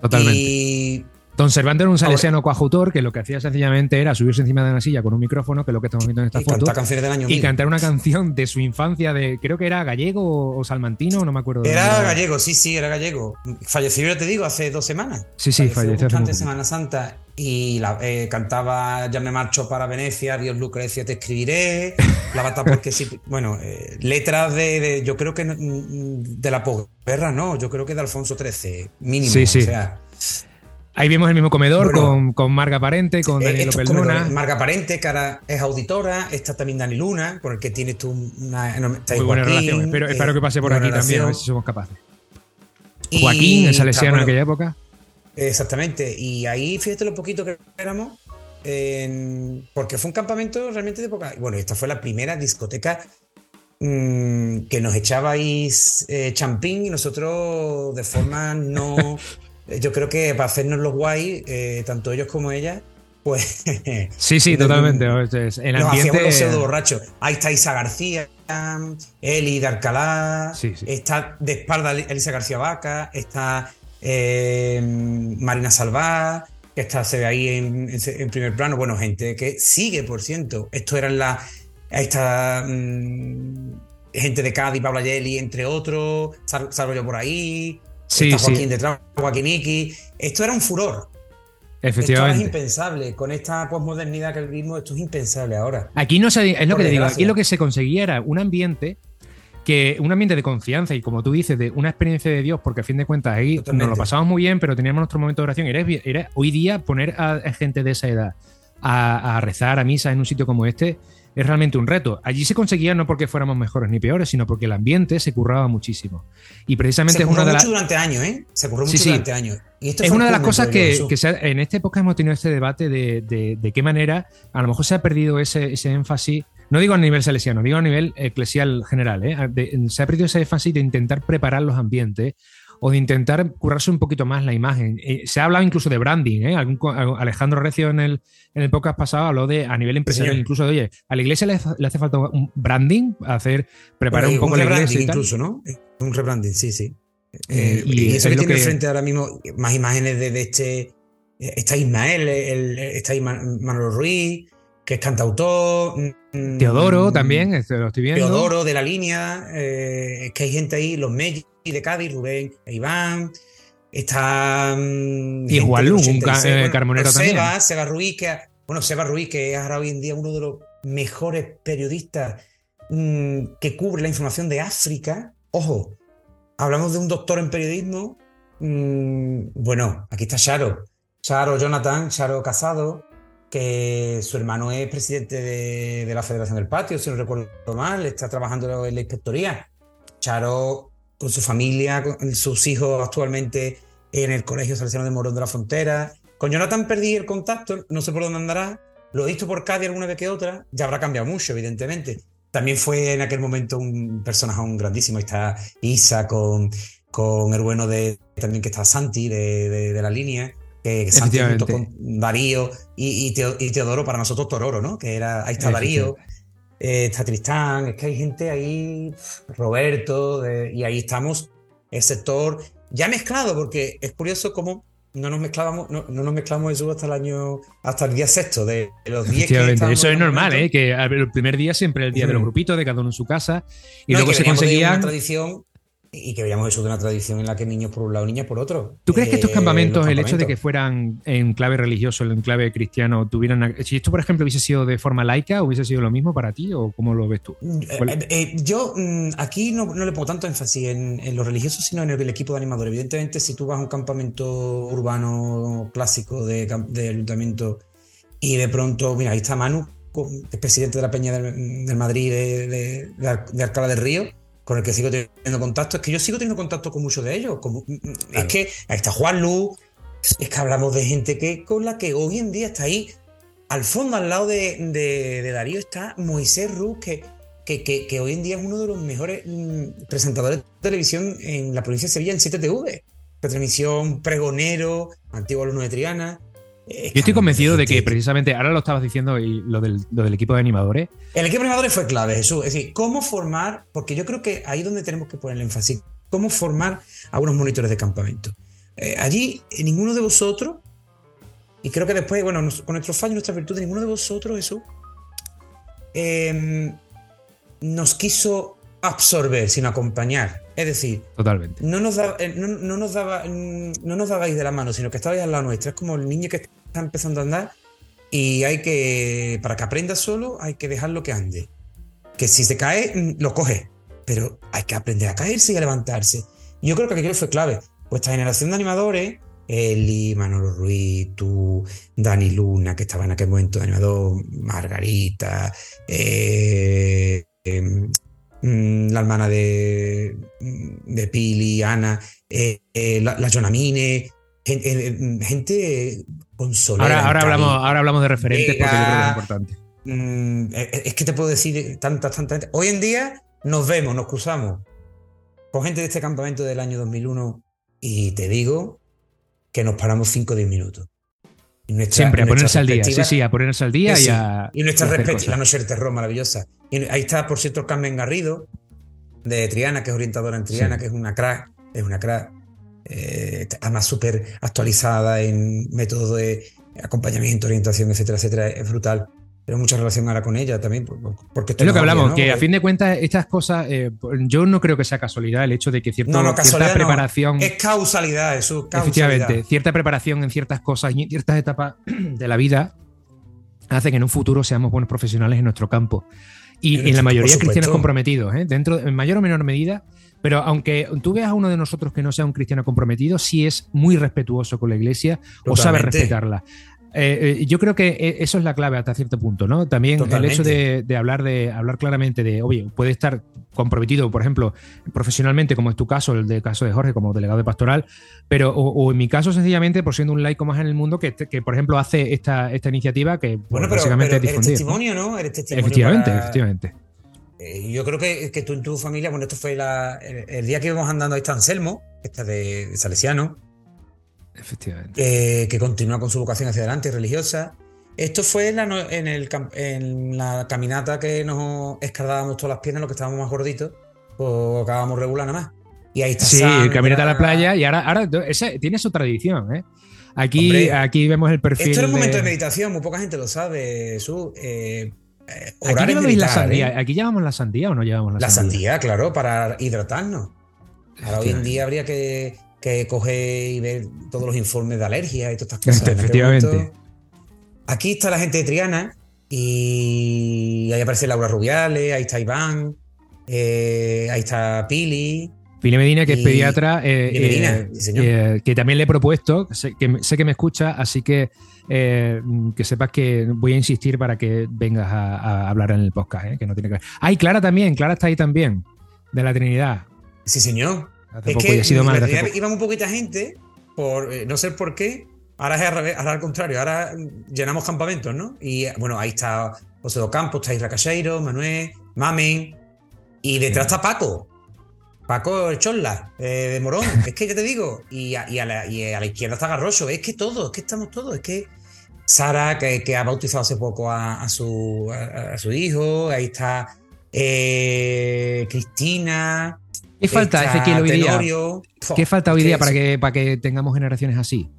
Totalmente. Y Don Servando era un salesiano coautor que lo que hacía sencillamente era subirse encima de una silla con un micrófono, que es lo que estamos viendo en esta y foto, cantar canciones del año y mil. cantar una canción de su infancia de, creo que era gallego o salmantino, no me acuerdo. Era gallego, sí, sí, era gallego. Falleció, ya te digo, hace dos semanas. Sí, sí, falleció antes poquito. Semana Santa y la- eh, cantaba Ya me marcho para Venecia, Dios Lucrecia te escribiré, La bata porque sí. Bueno, eh, letras de, de- yo creo que no- de la posguerra, no, yo creo que de Alfonso XIII, mínimo. Sí, sí. O sea, Ahí vemos el mismo comedor Bueno, con, con Marga Parente, con eh, Daniel estos López Luna. Marga Parente, que ahora es auditora, está también Dani Luna, con el que tienes tú una enorme. Muy buena Joaquín, relación. Espero, eh, espero que pase por aquí también, a ver si somos capaces. Y Joaquín, el salesiano en bueno, aquella época. Exactamente. Y ahí, fíjate lo poquito que éramos, en- porque fue un campamento realmente de época. Bueno, esta fue la primera discoteca mm, que nos echabais eh, champín y nosotros de forma no. Yo creo que para hacernos los guay, eh, tanto ellos como ellas, Pues. Sí, sí, totalmente. En los ambiente... los pseudo borrachos. Ahí está Isa García, Eli de Alcalá, está de espalda Elisa García Vaca, está eh, Marina Salvá, que está, se ve ahí en, primer plano. Bueno, gente que sigue, por ciento. Esto eran la. Ahí está. Mm, gente de Cádiz, Pablo Ayeli, entre otros. Salvo yo por ahí. Sí, está Joaquín detrás, Joaquín Iki. Esto era un furor. Efectivamente. Esto es impensable. Con esta posmodernidad que el ritmo, esto es impensable ahora. Aquí no se, es lo que te digo, aquí lo que se conseguía era un ambiente que un ambiente de confianza y como tú dices, de una experiencia de Dios, porque a fin de cuentas ahí nos lo pasamos muy bien, pero teníamos nuestro momento de oración. Era, hoy día poner a, gente de esa edad a, rezar a misa en un sitio como este es realmente un reto. Allí se conseguía no porque fuéramos mejores ni peores, sino porque el ambiente se curraba muchísimo. Y precisamente es una de las. durante años, ¿eh? Se curró mucho durante años. es una de las cosas que, en esta época hemos tenido este debate de, de, qué manera a lo mejor se ha perdido ese, ese énfasis no digo a nivel salesiano, digo a nivel eclesial general. ¿eh? se ha perdido ese énfasis de intentar preparar los ambientes o de intentar curarse un poquito más la imagen. Eh, se ha hablado incluso de branding. ¿eh? Alejandro Recio en el, en el podcast pasado habló de a nivel empresarial, incluso de, oye, a la iglesia le, hace falta un branding, hacer, preparar un poco la iglesia. incluso, ¿no? Un rebranding, sí, sí. y, eso que tiene frente ahora mismo más imágenes de, este. Está Ismael, está Manolo Ruiz, que es cantautor. Mm, Teodoro también, este, lo estoy viendo. Teodoro de la línea, eh, es que hay gente ahí, los Meggi de Cádiz, Rubén e Iván. Está. Mm, y Juan un eh, carmonero también. Seba, Seba Ruiz, que, bueno, Seba Ruiz, que es ahora hoy en día uno de los mejores periodistas mm, que cubre la información de África. Ojo, hablamos de un doctor en periodismo. bueno, aquí está Charo. Charo Jonathan, Charo Casado, que su hermano es presidente de, la Federación del Patio, si no recuerdo mal, está trabajando en la inspectoría. Charo, con su familia, con sus hijos actualmente en el Colegio Salesiano de Morón de la Frontera. Con Jonathan perdí el contacto, no sé por dónde andará. Lo he visto por Cádiz alguna vez que otra, ya habrá cambiado mucho, evidentemente. También fue en aquel momento un personaje grandísimo. Ahí está Isa con, con el bueno de también que está Santi de la línea que Santi junto con Darío y, Teodoro, para nosotros Tororo, ¿no? Que era, ahí está Darío, eh, está Tristán, es que hay gente ahí, Roberto, y ahí estamos, el sector ya mezclado, porque es curioso cómo no nos mezclábamos, no, nos mezclamos eso hasta el año, hasta el día sexto de los 10 que Eso es normal, ¿eh? Que el primer día siempre el día de los grupitos, de cada uno en su casa, y luego se conseguía. Una tradición y que veíamos eso de una tradición en la que niños por un lado, niñas por otro. ¿Tú crees que estos eh, campamentos, el hecho de que fueran en clave religioso, en clave cristiano, tuvieran. Si esto, por ejemplo, hubiese sido de forma laica, ¿hubiese sido lo mismo para ti o cómo lo ves tú? Mm, eh, eh, yo mm, aquí no, le pongo tanto énfasis en, en lo religioso, sino en el, equipo de animadores. Evidentemente, si tú vas a un campamento urbano clásico de, ayuntamiento y de pronto, mira, ahí está Manu, es presidente de la Peña del, Madrid de, de, de Alcalá del Río con el que sigo teniendo contacto, es que yo sigo teniendo contacto con muchos de ellos. Mm, mm, Es que ahí está Juan Lu, es que hablamos de gente que con la que hoy en día está ahí. Al fondo, al lado de, Darío, está Moisés Ruz, que, que, hoy en día es uno de los mejores mm, presentadores de televisión en la provincia de Sevilla en 7TV. Televisión, pregonero, antiguo alumno de Triana. Yo estoy convencido de que precisamente, ahora lo estabas diciendo, y lo del, equipo de animadores. El equipo de animadores fue clave, Jesús. Es decir, cómo formar, porque yo creo que ahí es donde tenemos que poner el énfasis, cómo formar a unos monitores de campamento. Eh, allí, eh, ninguno de vosotros, y creo que después, bueno, con nuestros fallos y nuestras virtudes, ninguno de vosotros, Jesús, em, nos quiso absorber, sino acompañar. Es decir, Totalmente. No, nos eh, no, nos daba, mm, no nos dabais de la mano, sino que estabais al lado nuestro. Es como el niño que está empezando a andar y hay que, para que aprenda solo, hay que dejarlo que ande. Que si se cae, mm, lo coge, pero hay que aprender a caerse y a levantarse. yo creo que aquello fue clave. Vuestra generación de animadores, Eli, Manolo Ruiz, tú, Dani Luna, que estaba en aquel momento de animador, Margarita, eh, em, la hermana de, de Pili, Ana, eh, eh, la, la, Jonamine, gente, gente Ahora, ahora, hablamos, ahora hablamos de referentes porque yo creo que es importante. Mm, eh, es que te puedo decir tantas, tantas. Hoy en día nos vemos, nos cruzamos con gente de este campamento del año 2001 y te digo que nos paramos 5 o 10 minutos. Siempre, a ponerse al día. Sí, sí, a ponerse al día y a. Y nuestra la noche del terror maravillosa. Y ahí está, por cierto, Carmen Garrido, de Triana, que es orientadora en Triana, que es una crack. Es una crack. Eh, además, súper actualizada en métodos de acompañamiento, orientación, etcétera, etcétera. Es brutal pero mucha relación ahora con ella también. Porque es lo que hablamos, que a fin de cuentas estas cosas, eh, yo no creo que sea casualidad el hecho de que cierta, preparación... Es causalidad, eso, Efectivamente, cierta preparación en ciertas cosas y en ciertas etapas de la vida hace que en un futuro seamos buenos profesionales en nuestro campo. Y en, la mayoría cristianos comprometidos, ¿eh? dentro, en mayor o menor medida, pero aunque tú veas a uno de nosotros que no sea un cristiano comprometido, sí es muy respetuoso con la iglesia o sabe respetarla. Eh, eh, yo creo que eh, eso es la clave hasta cierto punto, ¿no? También el hecho de, hablar de hablar claramente de, oye, puede estar comprometido, por ejemplo, profesionalmente, como es tu caso, el de caso de Jorge, como delegado de pastoral, pero o, en mi caso, sencillamente, por siendo un laico más en el mundo, que, por ejemplo, hace esta, esta iniciativa que bueno, pero, básicamente es difundir. testimonio, ¿no? Eres testimonio efectivamente, efectivamente. yo creo que, que, tú en tu familia, bueno, esto fue el, día que íbamos andando ahí está Anselmo, esta de, de Salesiano, Efectivamente. que continúa con su vocación hacia adelante religiosa. Esto fue en la, en, el, en la caminata que nos escardábamos todas las piernas, los que estábamos más gorditos, pues acabamos regular nada más. Y ahí está. Sí, caminata a la playa y ahora, ahora tiene su tradición, ¿eh? Aquí, aquí vemos el perfil. Esto es un momento de... meditación, muy poca gente lo sabe, Su. Eh, eh aquí, la sandía. ¿eh? ¿Aquí llevamos la sandía o no llevamos la, sandía? La sandía, claro, para hidratarnos. Ahora hoy en día habría que que coge y ver todos los informes de alergia y todas estas cosas. Efectivamente. Aquí está la gente de Triana y ahí aparece Laura Rubiales, ahí está Iván, eh, ahí está Pili. Pili Medina, que es pediatra, eh, eh, que también le he propuesto, sé que, sé que me escucha, así que que sepas que voy a insistir para que vengas a, hablar en el podcast, que no tiene que ver. Ah, Clara también, Clara está ahí también, de la Trinidad. Sí, señor es que sido mal, iba muy poquita gente, por eh, no sé por qué. Ahora es al, contrario, ahora llenamos campamentos, ¿no? Y bueno, ahí está José Do Campos, está Isra Cacheiro, Manuel, Mamen. Y detrás está Paco. Paco Chorla, eh, de Morón. Es que ya te digo. Y a, la, izquierda está Garrocho. Es que todo, es que estamos todos. Es que Sara, que, ha bautizado hace poco a, su, a, su hijo. Ahí está eh, Cristina. ¿Qué falta, Ezequiel, hoy día? ¿Qué falta hoy día para que, para que tengamos generaciones así?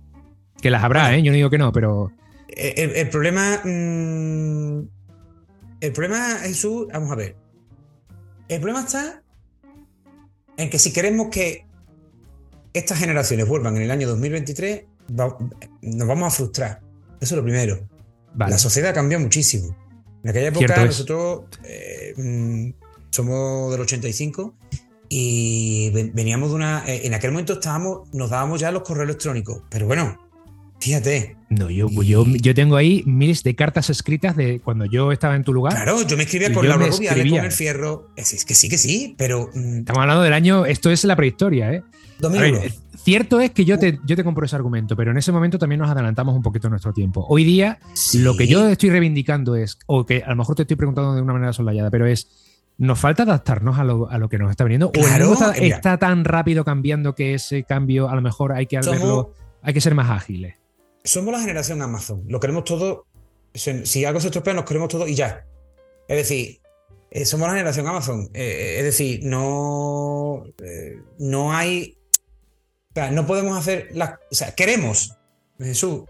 Que las habrá, ¿eh? Yo no digo que no, pero. El, problema. Mm, el problema, Jesús, vamos a ver. El problema está en que si queremos que estas generaciones vuelvan en el año 2023, nos vamos a frustrar. Eso es lo primero. La sociedad ha cambiado muchísimo. En aquella época nosotros eh, mm, somos del 85 y veníamos de una. Eh, en aquel momento estábamos, nos dábamos ya los correos electrónicos. Pero bueno, fíjate. No, yo, yo, yo, tengo ahí miles de cartas escritas de cuando yo estaba en tu lugar. Claro, yo me escribía con Laura Rubiales, con el fierro. Es, que sí, que sí, pero. Mm, Estamos hablando del año. Esto es la prehistoria, ¿eh? cierto es que yo te, yo te compro ese argumento, pero en ese momento también nos adelantamos un poquito nuestro tiempo. Hoy día, lo que yo estoy reivindicando es, o que a lo mejor te estoy preguntando de una manera solayada, pero es nos falta adaptarnos a lo, a lo que nos está viniendo. o el mundo está, tan rápido cambiando que ese cambio a lo mejor hay que verlo, hay que ser más ágiles. Somos la generación Amazon. Lo queremos todo. Si algo se estropea, nos queremos todo y ya. Es decir, eh, somos la generación Amazon. Eh, eh, es decir, no, no hay. O sea, no podemos hacer las. O sea, queremos, Jesús,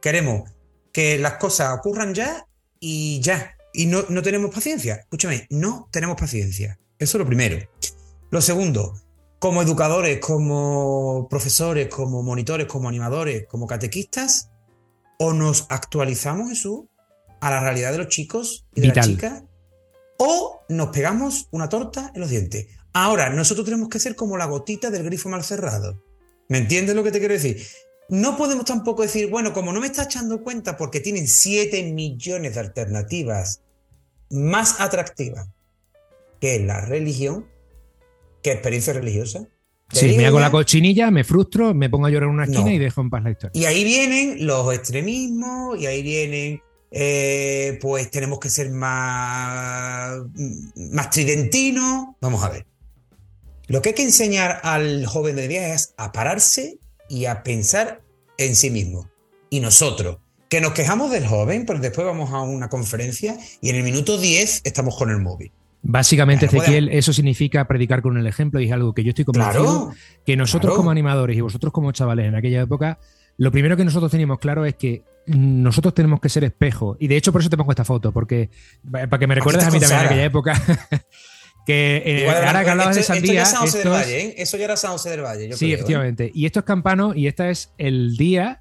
queremos que las cosas ocurran ya y ya y no, tenemos paciencia. Escúchame, no tenemos paciencia. Eso es lo primero. Lo segundo, como educadores, como profesores, como monitores, como animadores, como catequistas, o nos actualizamos, Jesús, a la realidad de los chicos y de las chicas, o nos pegamos una torta en los dientes. Ahora, nosotros tenemos que ser como la gotita del grifo mal cerrado. ¿Me entiendes lo que te quiero decir? No podemos tampoco decir, bueno, como no me está echando cuenta porque tienen 7 millones de alternativas más atractiva que la religión, que experiencia religiosa. Sí, me hago la cochinilla, me frustro, me pongo a llorar en una esquina y dejo en paz la historia. Y ahí vienen los extremismos, y ahí vienen, eh, pues tenemos que ser más, más tridentinos. Vamos a ver. Lo que hay que enseñar al joven de día es a pararse y a pensar en sí mismo. Y nosotros, que nos quejamos del joven, pero después vamos a una conferencia y en el minuto 10 estamos con el móvil. Básicamente, Ezequiel, eso significa predicar con el ejemplo y es algo que yo estoy convencido que nosotros como animadores y vosotros como chavales en aquella época, lo primero que nosotros teníamos claro es que nosotros tenemos que ser espejo. Y de hecho, por eso te pongo esta foto, porque para que me recuerdes a mí también en aquella época. que eh, ahora que hablabas de Sandía. Esto ya Valle, ¿eh? Eso ya era San José del Valle. sí, ¿eh? efectivamente. Y esto es Campano y este es el día.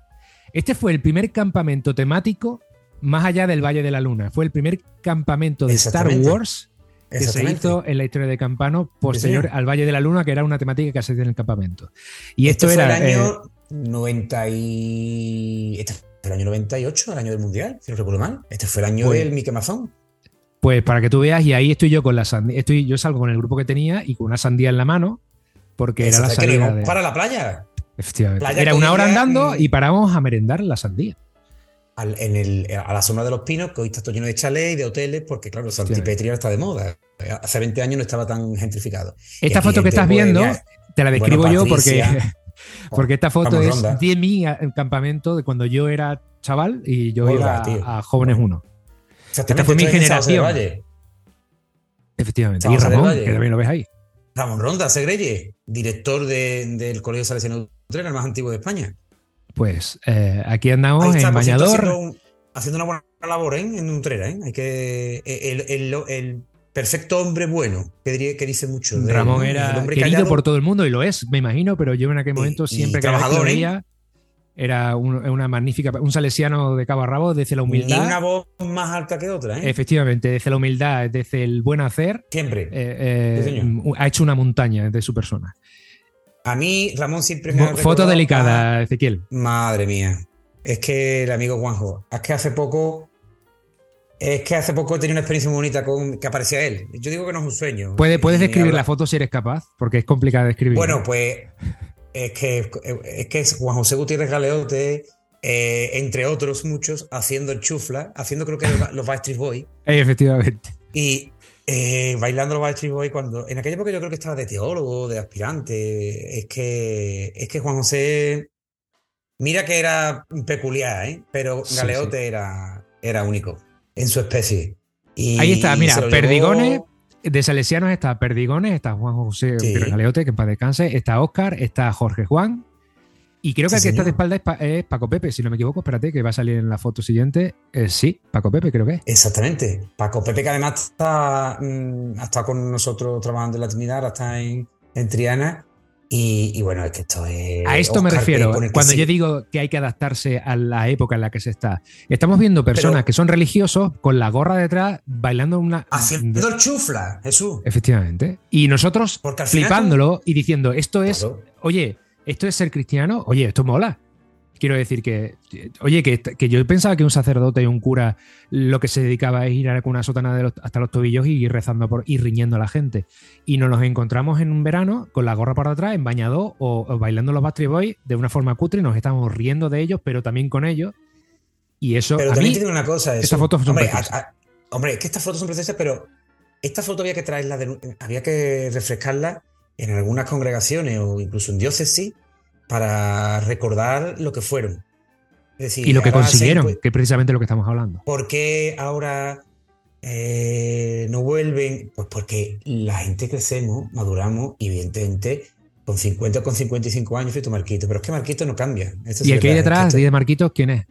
Este fue el primer campamento temático más allá del Valle de la Luna. Fue el primer campamento de Star Wars que se hizo en la historia de Campano posterior al Valle de la Luna, que era una temática que se hacía en el campamento. Y esto este era. el año 90 y. Este fue el año 98, el año del Mundial, si no recuerdo mal. Este fue el año pues del Mickey Mazón. Pues para que tú veas, y ahí estoy yo con la sandía. Estoy, yo salgo con el grupo que tenía y con una sandía en la mano, porque era la salida. Para la playa. Efectivamente. era una hora andando y paramos a merendar la sandía. en el, a la sombra de los pinos, que hoy está todo lleno de chalés y de hoteles, porque claro, Santipetri está de moda. Hace 20 años no estaba tan gentrificado. Esta foto que estás viendo, te la describo yo porque, porque esta foto es de mi campamento de cuando yo era chaval y yo iba a, Jóvenes 1. Esta fue mi generación. Efectivamente. Y Ramón, que también lo ves ahí. Ramón Ronda Segreye, director del Colegio Salesiano Utrera, el más antiguo de España. Pues eh, aquí andamos en Bañador. Haciendo, una buena labor ¿eh? en Utrera. ¿eh? Hay que, el, perfecto hombre bueno, que, que dice mucho. Ramón era querido por todo el mundo y lo es, me imagino, pero yo en aquel momento siempre que trabajador, era una magnífica, un salesiano de cabo a rabo, desde la humildad. Y una voz más alta que otra, ¿eh? Efectivamente, desde la humildad, desde el buen hacer. Siempre. Eh, eh, ha hecho una montaña de su persona. A mí, Ramón siempre me ha Foto delicada, Ezequiel. Madre mía. Es que el amigo Juanjo, es que hace poco. Es que hace poco he tenido una experiencia muy bonita con que aparecía él. Yo digo que no es un sueño. ¿Puedes, puedes describir la foto si eres capaz? Porque es complicado de escribir. Bueno, pues es que es, que es Juan José Gutiérrez Galeote, eh, entre otros muchos, haciendo chufla, haciendo creo que los Backstreet Boys. Efectivamente. Y eh, bailando los Backstreet Boys cuando. En aquella época yo creo que estaba de teólogo, de aspirante. Es que. Es que Juan José. Mira que era peculiar, ¿eh? Pero Galeote Era, era único en su especie. Y Ahí está, mira, Perdigones, de Salesianos está Perdigones, está Juan José Galeote, que en paz descanse, está Oscar, está Jorge Juan. Y creo que el que está de espalda es, Paco Pepe, si no me equivoco, espérate, que va a salir en la foto siguiente. Eh, sí, Paco Pepe, creo que es. Exactamente. Paco Pepe, que además está, mm, ha estado con nosotros trabajando en la Trinidad, está en, en Triana. Y, bueno, es que esto es. A esto me refiero. Cuando yo digo que hay que adaptarse a la época en la que se está. Estamos viendo personas que son religiosos con la gorra detrás bailando una. Haciendo el chufla, Jesús. Efectivamente. Y nosotros flipándolo y diciendo, esto es. Oye, esto es ser cristiano. Oye, esto mola. Quiero decir que, oye, que, yo pensaba que un sacerdote y un cura lo que se dedicaba es ir a una sotana de hasta los tobillos y ir rezando por, y riñendo a la gente. Y nos los encontramos en un verano con la gorra para atrás, en bañado o, bailando los Bastry Boys de una forma cutre y nos estamos riendo de ellos, pero también con ellos. Y eso. Pero también tiene una cosa. Estas fotos son hombre, hombre, es que estas fotos son preciosas, pero esta foto había que traerla, había que refrescarla en algunas congregaciones o incluso en diócesis para recordar lo que fueron. y lo que consiguieron, que es precisamente lo que estamos hablando. ¿Por qué ahora eh, no vuelven? Pues porque la gente crecemos, maduramos y evidentemente con 50 o con 55 años fui Marquito, pero es que Marquito no cambia. ¿Y el que hay detrás de Marquito quién es?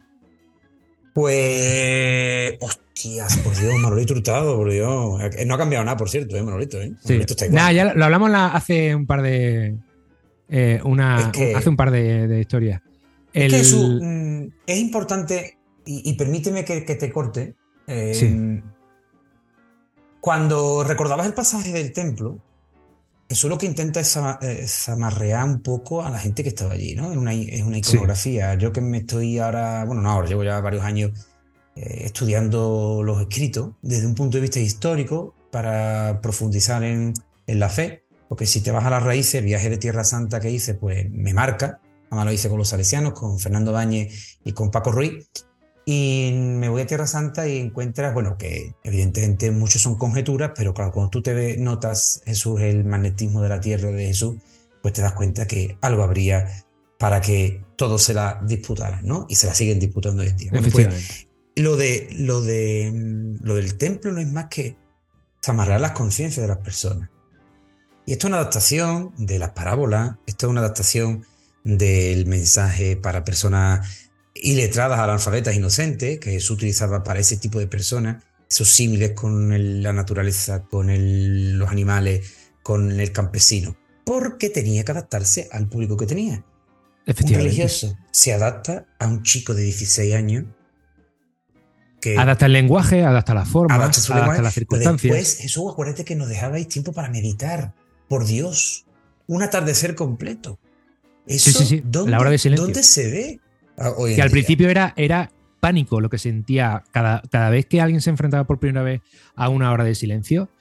Pues. Hostias, por Dios, Manolito Hurtado, por Dios. No ha cambiado nada, por cierto, ¿eh, Manolito? ¿eh? Nada, ya lo hablamos hace un par de, eh, una, hace un par de, historias. Es, mm, es importante, y, permíteme que, te corte. Eh, cuando recordabas el pasaje del templo, Jesús lo que intenta es, amarrear un poco a la gente que estaba allí, ¿no? Es una, una iconografía. Yo que me estoy ahora, bueno, no ahora, llevo ya varios años eh, estudiando los escritos desde un punto de vista histórico para profundizar en, en la fe. Porque si te vas a las raíces, el viaje de Tierra Santa que hice, pues me marca. Además lo hice con los salesianos, con Fernando Bañez y con Paco Ruiz. Y me voy a Tierra Santa y encuentras, bueno, que evidentemente muchos son conjeturas, pero claro, cuando tú te notas Jesús, el magnetismo de la tierra de Jesús, pues te das cuenta que algo habría para que todos se la disputaran, ¿no? Y se la siguen disputando hoy en día. pues, lo, de, lo, de, lo del templo no es más que amarrar las conciencias de las personas. Y esto es una adaptación de las parábolas, esto es una adaptación del mensaje para personas iletradas, analfabetas, inocentes, que Jesús utilizaba para ese tipo de personas, esos símiles con la naturaleza, con los animales, con el campesino, porque tenía que adaptarse al público que tenía. Un religioso se adapta a un chico de 16 años. Que adapta el lenguaje, adapta la forma, adapta, las circunstancias. Después, Jesús, acuérdate que nos dejabais tiempo para meditar. Por Dios, un atardecer completo. Eso, sí, sí, sí. la hora de silencio. ¿Dónde se ve? Ah, que al principio era, era pánico lo que sentía cada, cada vez que alguien se enfrentaba por primera vez a una hora de silencio.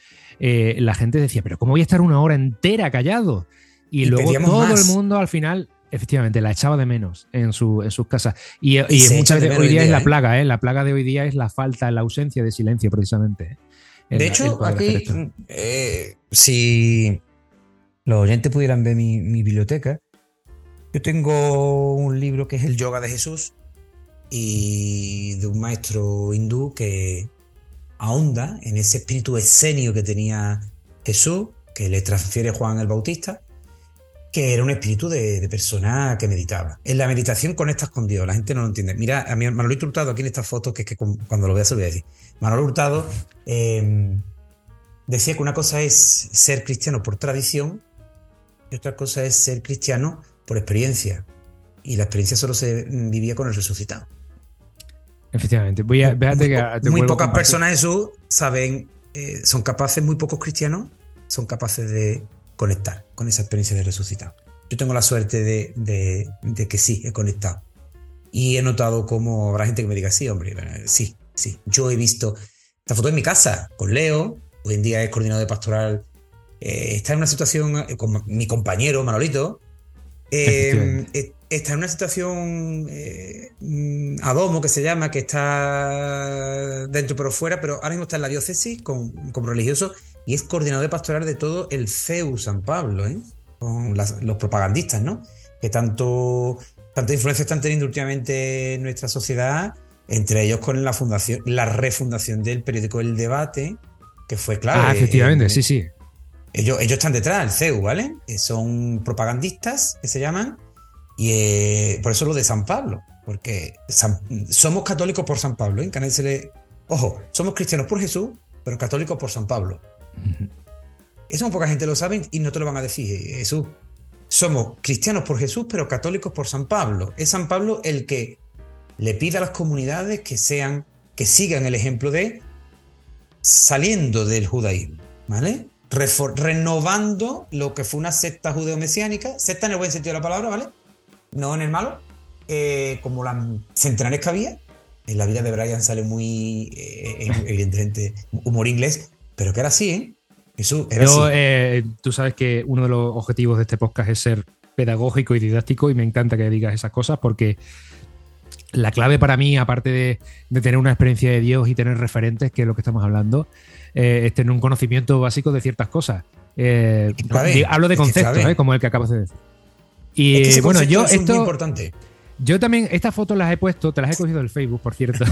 Eh, la gente decía, pero ¿cómo voy a estar una hora entera callado? Y, luego todo el mundo al final, efectivamente, la echaba de menos en, su, en sus casas. Y, muchas veces hoy día es la ¿eh? plaga, ¿eh? La plaga de hoy día es la falta, la ausencia de silencio, precisamente. ¿eh? De hecho, aquí, si los oyentes pudieran ver mi, mi biblioteca, yo tengo un libro que es El Yoga de Jesús y de un maestro hindú que ahonda en ese espíritu escénico que tenía Jesús, que le transfiere Juan el Bautista, que era un espíritu de, persona que meditaba. En la meditación conectas con Dios, la gente no lo entiende. Mira, a mi Manolito Hurtado aquí en estas fotos, que es que cuando lo veas se lo voy a decir. Manolo Hurtado em, decía que una cosa es ser cristiano por tradición y otra cosa es ser cristiano por experiencia. Y la experiencia solo se vivía con el resucitado. Efectivamente. Voy a, muy, muy pocas personas Jesús saben, eh, son capaces, muy pocos cristianos son capaces de conectar con esa experiencia de resucitado. Yo tengo la suerte de, que sí, he conectado. Y he notado cómo habrá gente que me diga, sí, hombre, sí, sí. Yo he visto esta foto en mi casa con Leo, hoy en día es coordinador de pastoral. Eh, está en una situación eh, con mi compañero Manolito, eh, está en una situación eh, mm, adomo que se llama, que está dentro pero fuera, pero ahora mismo está en la diócesis con, como religioso y es coordinador de pastoral de todo el CEU San Pablo, ¿eh? con los propagandistas, ¿no? Que tanto, tanta influencia están teniendo últimamente en nuestra sociedad, entre ellos con la fundación, la refundación del periódico El Debate, que fue claro. Ah, efectivamente, sí, sí. Ellos, están detrás, el CEU, ¿vale? Eh, son propagandistas que se llaman, y eh, por eso lo de San Pablo, porque somos católicos por San Pablo, ¿eh? Que se le. Ojo, somos cristianos por Jesús, pero católicos por San Pablo. Eso poca gente lo sabe y no te lo van a decir, Jesús. Somos cristianos por Jesús, pero católicos por San Pablo. Es San Pablo el que le pide a las comunidades que sean, que sigan el ejemplo de saliendo del judaísmo, ¿vale? Renovando lo que fue una secta judeo-mesiánica, secta en el buen sentido de la palabra, ¿vale? No en el malo, eh, como las centenares que había. En la vida de Brian sale muy, eh, evidentemente, humor inglés, pero que era así, ¿eh? Eso era Yo, eh, tú sabes que uno de los objetivos de este podcast es ser pedagógico y didáctico y me encanta que digas esas cosas porque la clave para mí, aparte de, de, tener una experiencia de Dios y tener referentes, que es lo que estamos hablando, eh, tener un conocimiento básico de ciertas cosas. Eh, hablo de conceptos, eh, como el que acabas de decir. Y bueno, yo esto. importante. Yo también, estas fotos las he puesto, te las he cogido del Facebook, por cierto.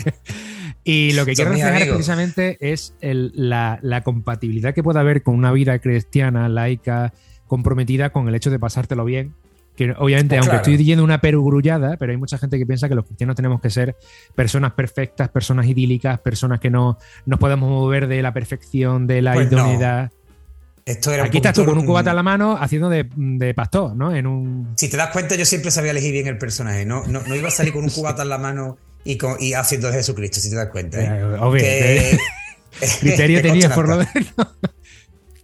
y lo que quiero reflejar precisamente es la, la, compatibilidad que puede haber con una vida cristiana, laica, comprometida con el hecho de pasártelo bien que obviamente, aunque estoy diciendo una perugrullada, pero hay mucha gente que piensa que los cristianos tenemos que ser personas perfectas, personas idílicas, personas que no nos podemos mover de la perfección, de la pues idoneidad. Esto era Aquí estás tú con un cubata en la mano haciendo de, pastor, ¿no? En un... Si te das cuenta, yo siempre sabía elegir bien el personaje, ¿no? No, iba a salir con un cubata en la mano y, y haciendo de Jesucristo, si te das cuenta. ¿eh? Obvio. criterio tenía por lo menos.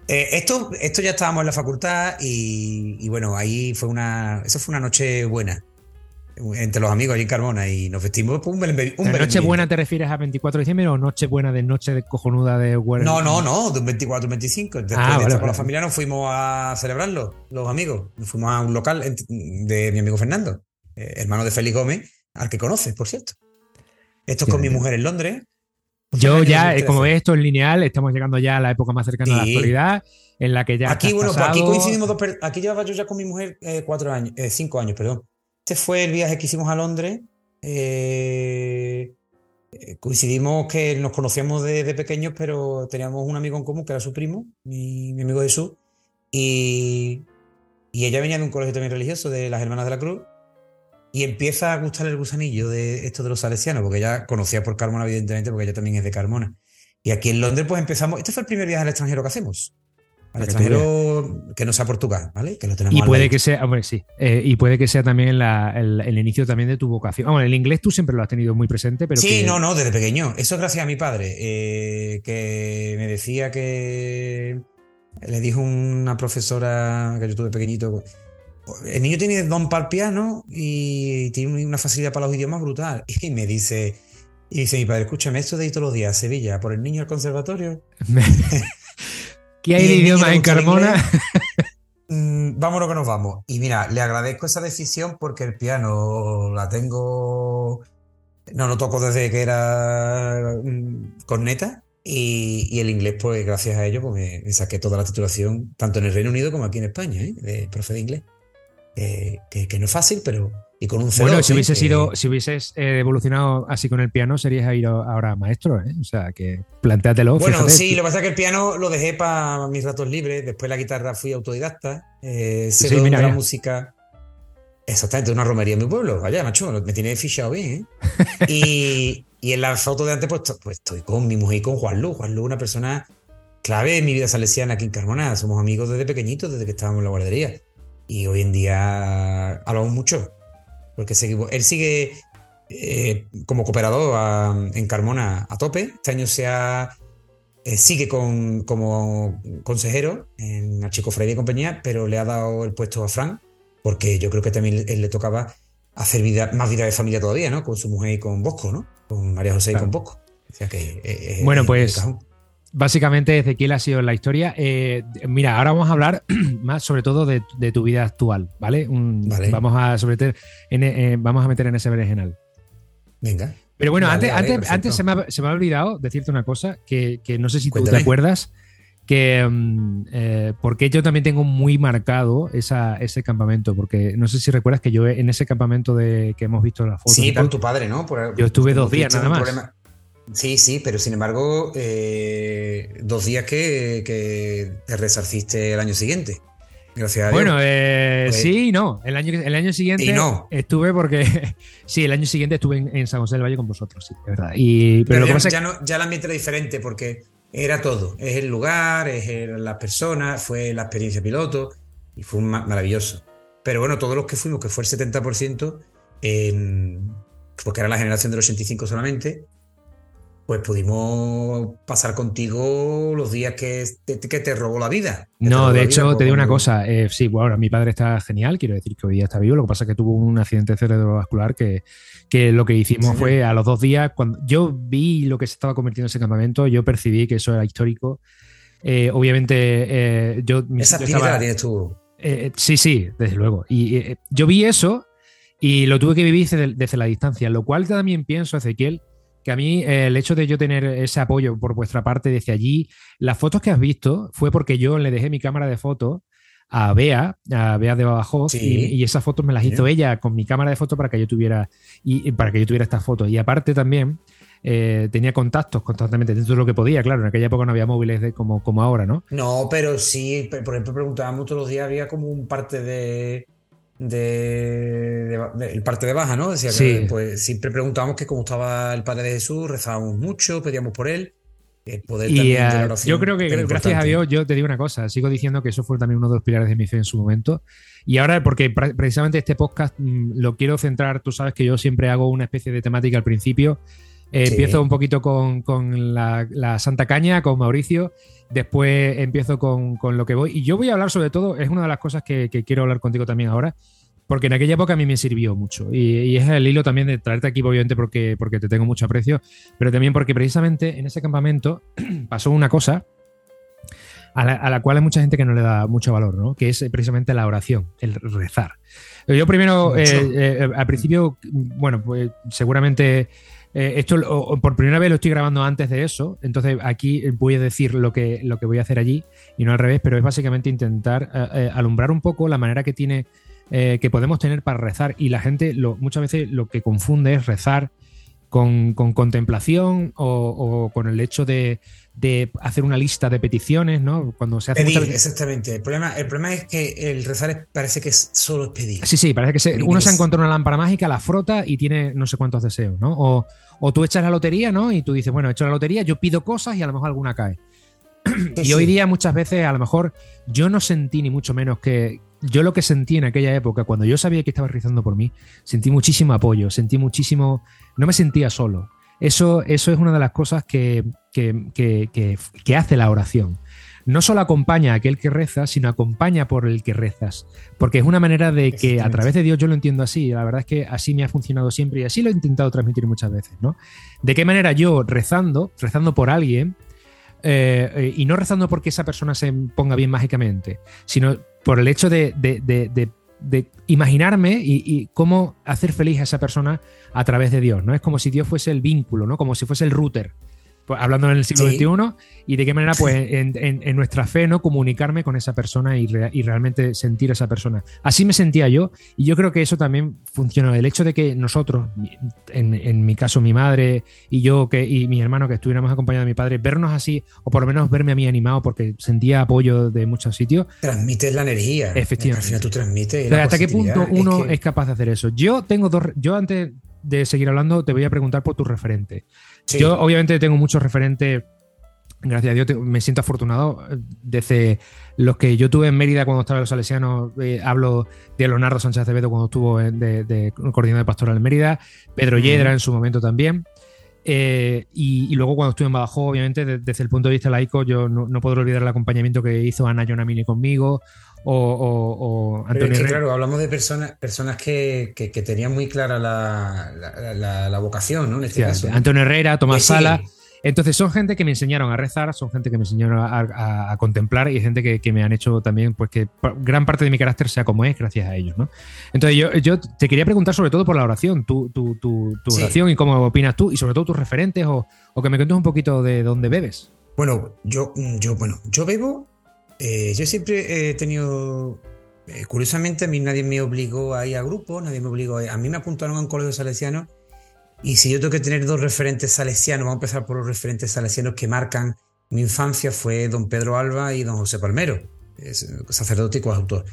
Eh, esto, esto ya estábamos en la facultad y, bueno, ahí fue una. Eso fue una noche buena. Entre los amigos allí en Carmona y nos vestimos un, un ¿Noche buena te refieres a 24 de diciembre o noche buena de noche de cojonuda de No, no, no, de un 24 25. Después ah, de con la familia nos fuimos a celebrarlo, los amigos. Nos fuimos a un local de mi amigo Fernando, eh, hermano de Félix Gómez, al que conoces, por cierto. Esto es con mi mujer en Londres Yo ya, como ves, esto es lineal, estamos llegando ya a la época más cercana a la actualidad, en la que ya. Aquí, bueno, pues aquí coincidimos dos. Aquí llevaba yo ya con mi mujer eh, cuatro años, eh, cinco años, perdón. Este fue el viaje que hicimos a Londres. Eh, coincidimos que nos conocíamos desde pequeños, pero teníamos un amigo en común que era su primo, mi, mi amigo Jesús, y, y ella venía de un colegio también religioso, de las Hermanas de la Cruz, y empieza a gustar el gusanillo de esto de los salesianos, porque ella conocía por Carmona, evidentemente, porque ella también es de Carmona. Y aquí en Londres, pues empezamos. Este fue el primer viaje al extranjero que hacemos. Al extranjero que no sea Portugal, ¿vale? Que lo tenemos y puede que sea, hombre, sí. Eh, y puede que sea también el, inicio también de tu vocación. Bueno, el inglés tú siempre lo has tenido muy presente, pero. Sí, no, no, desde pequeño. Eso gracias a mi padre, eh, que me decía que. Le dijo una profesora que yo tuve pequeñito el niño tiene don para el piano y tiene una facilidad para los idiomas brutal. Y me dice, y dice mi padre, escúchame, esto de ir todos los días a Sevilla, por el niño al conservatorio. ¿Qué hay de idiomas en Carmona? Mm, vámonos que nos vamos. Y mira, le agradezco esa decisión porque el piano la tengo. No lo toco desde que era mm, corneta. Y, y, el inglés, pues gracias a ello, pues me, saqué toda la titulación, tanto en el Reino Unido como aquí en España, ¿eh? de profe de inglés que, no es fácil, pero. Y con un cero, Bueno, si hubiese sido, si hubieses eh, evolucionado así con el piano, serías ahora maestro, ¿eh? O sea, que planteatelo. Bueno, sí, lo que pasa es que el piano lo dejé para mis ratos libres. Después la guitarra fui autodidacta. Eh, sí, mira, la música. Exactamente, una romería en mi pueblo. Vaya, macho, me tiene fichado bien, ¿eh? y, y, en la foto de antes, pues, pues, estoy con mi mujer y con Juan Lu. Juan Lu, una persona clave en mi vida salesiana aquí en Carmona. Somos amigos desde pequeñitos, desde que estábamos en la guardería. Y hoy en día hablamos mucho, porque seguimos, él sigue eh, como cooperador en Carmona a tope. Este año se ha, eh, sigue con, como consejero en Chico Freire y compañía, pero le ha dado el puesto a Fran, porque yo creo que también él le tocaba hacer vida, más vida de familia todavía, ¿no? Con su mujer y con Bosco, ¿no? Con María José y con Bosco. O sea que, eh, bueno, pues básicamente Ezequiel ha sido la historia. Eh, mira, ahora vamos a hablar más sobre todo de, tu vida actual, ¿vale? Vamos, a sobre en, eh, vamos a meter en ese berenjenal. Venga. Pero bueno, antes, antes, se, me ha, se, me ha, olvidado decirte una cosa que, no sé si tú te acuerdas, que mm, eh, porque yo también tengo muy marcado ese campamento, porque no sé si recuerdas que yo en ese campamento de que hemos visto la foto. Sí, por tu padre, ¿no? yo estuve dos días nada más. Sí, sí, pero sin embargo, eh, dos días que, te resarciste el año siguiente. Gracias a Dios. Bueno, eh, pues sí y no. El año, el año siguiente no. estuve porque. sí, el año siguiente estuve en, San José del Valle con vosotros, sí, de verdad. Y, pero, ya, no, ya el ambiente era diferente porque era todo. Es el lugar, es las personas, fue la experiencia piloto y fue maravilloso. Pero bueno, todos los que fuimos, que fue el 70%, porque era la generación del 85 solamente, pues pudimos pasar contigo los días que te, que te robó la vida. No, de hecho, te digo una cosa. Eh, sí, bueno, mi padre está genial, quiero decir que hoy día está vivo. Lo que pasa es que tuvo un accidente cerebrovascular que, que lo que hicimos fue a los dos días, cuando yo vi lo que se estaba convirtiendo en ese campamento, yo percibí que eso era histórico. Eh, obviamente, eh, yo. Esa espíritu la tienes tú. sí, sí, desde luego. Y yo vi eso y lo tuve que vivir desde, desde la distancia, lo cual también pienso, Ezequiel, que a mí eh, el hecho de yo tener ese apoyo por vuestra parte desde allí, las fotos que has visto fue porque yo le dejé mi cámara de fotos a Bea, a Bea de Badajoz, y, esas fotos me las hizo ella con mi cámara de fotos para que yo tuviera, y, para que yo tuviera estas fotos. Y aparte también eh, tenía contactos constantemente dentro de lo que podía, claro, en aquella época no había móviles de, como, como ahora, ¿no? No, pero sí, por ejemplo, preguntábamos todos los días, había como un parte de de, el parte de baja, ¿no? Decía que pues siempre preguntábamos que cómo estaba el Padre de Jesús, rezábamos mucho, pedíamos por él. poder y eh, yo creo que gracias a Dios, yo te digo una cosa, sigo diciendo que eso fue también uno de los pilares de mi fe en su momento. Y ahora, porque precisamente este podcast mm, lo quiero centrar, tú sabes que yo siempre hago una especie de temática al principio. Eh, empiezo un poquito con, la, Santa Caña, con Mauricio, después empiezo con, lo que voy. Y yo voy a hablar sobre todo, es una de las cosas que, quiero hablar contigo también ahora, porque en aquella época a mí me sirvió mucho. Y, es el hilo también de traerte aquí, obviamente, porque, porque te tengo mucho aprecio, pero también porque precisamente en ese campamento pasó una cosa a la, cual hay mucha gente que no le da mucho valor, ¿no? Que es precisamente la oración, el rezar. Yo primero, eh, eh, al principio, bueno, pues seguramente eh, esto por primera vez lo estoy grabando antes de eso, entonces aquí voy a decir lo que, lo que voy a hacer allí y no al revés, pero es básicamente intentar eh, eh, alumbrar un poco la manera que tiene que podemos tener para rezar y la gente lo, muchas veces lo que confunde es rezar con, contemplación o, con el hecho de, hacer una lista de peticiones, ¿no? Cuando se hace pedir, exactamente. El problema, el problema es que el rezar parece que es solo pedir. Sí, sí, parece que uno se encuentra una lámpara mágica, la frota y tiene no sé cuántos deseos, ¿no? O, o tú echas la lotería, ¿no? Y tú dices, bueno, he hecho la lotería, yo pido cosas y a lo mejor alguna cae. y hoy día muchas veces a lo mejor yo no sentí ni mucho menos que yo lo que sentí en aquella época, cuando yo sabía que estaba rezando por mí, sentí muchísimo apoyo, sentí muchísimo, no me sentía solo. Eso, eso es una de las cosas que, que, hace la oración. No solo acompaña a aquel que reza, sino acompaña por el que rezas. Porque es una manera de que a través de Dios yo lo entiendo así. La verdad es que así me ha funcionado siempre y así lo he intentado transmitir muchas veces. ¿no? De qué manera yo rezando, rezando por alguien, eh, eh, y no rezando porque esa persona se ponga bien mágicamente, sino por el hecho de, imaginarme y, cómo hacer feliz a esa persona a través de Dios, ¿no? Es como si Dios fuese el vínculo, ¿no? Como si fuese el router pues, hablando en el siglo XXI, y de qué manera, pues, en, nuestra fe, ¿no? Comunicarme con esa persona y, realmente sentir a esa persona. Así me sentía yo, y yo creo que eso también funcionó. El hecho de que nosotros, en, mi caso, mi madre y yo, que, y mi hermano, que estuviéramos acompañados de mi padre, vernos así, o por lo menos verme a mí animado, porque sentía apoyo de muchos sitios. Transmites la energía. Efectivamente. Al final tú transmites. ¿Hasta qué punto uno es, capaz de hacer eso? Yo tengo dos. Yo antes de seguir hablando, te voy a preguntar por tu referente. Yo obviamente tengo muchos referentes, gracias a Dios me siento afortunado. Desde los que yo tuve en Mérida cuando estaba en los salesianos, eh, hablo de Leonardo Sánchez Acevedo cuando estuvo de, de, coordinador de pastoral en Mérida, Pedro Yedra en su momento también. Eh, y, luego cuando estuve en Badajoz, obviamente, desde el punto de vista laico, yo no, puedo olvidar el acompañamiento que hizo Ana Jonamini conmigo, o, Antonio Claro, hablamos de personas, personas que, tenían muy clara la, vocación, ¿no? En este caso. Antonio Herrera, Tomás pues Sala. Entonces son gente que me enseñaron a rezar, son gente que me enseñaron a, contemplar y gente que, me han hecho también, pues que gran parte de mi carácter sea como es gracias a ellos, ¿no? Entonces yo, yo te quería preguntar sobre todo por la oración, tu, tu, tu, oración y cómo opinas tú y sobre todo tus referentes o, o, que me cuentes un poquito de dónde bebes. Bueno, yo, yo, bueno, yo bebo eh, yo siempre he tenido. Eh, curiosamente, a mí nadie me obligó a ir a grupo, nadie me obligó a A mí me apuntaron a un colegio salesiano. Y si yo tengo que tener dos referentes salesianos, vamos a empezar por los referentes salesianos que marcan mi infancia, fue don Pedro Alba y don José Palmero, sacerdote y coautor.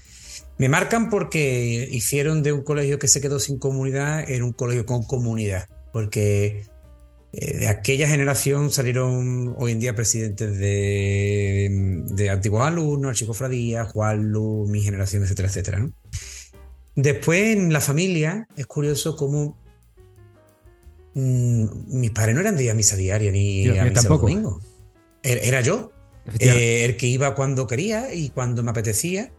Me marcan porque hicieron de un colegio que se quedó sin comunidad en un colegio con comunidad. Porque eh, de aquella generación salieron hoy en día presidentes de, de antiguos alumnos, Archicofradía, Juan Luz, mi generación, etcétera, etcétera. Después en la familia es curioso cómo mm, mis padres no eran de ir a misa diaria ni a misa domingo. Era, yo, eh, el que iba cuando quería y cuando me apetecía,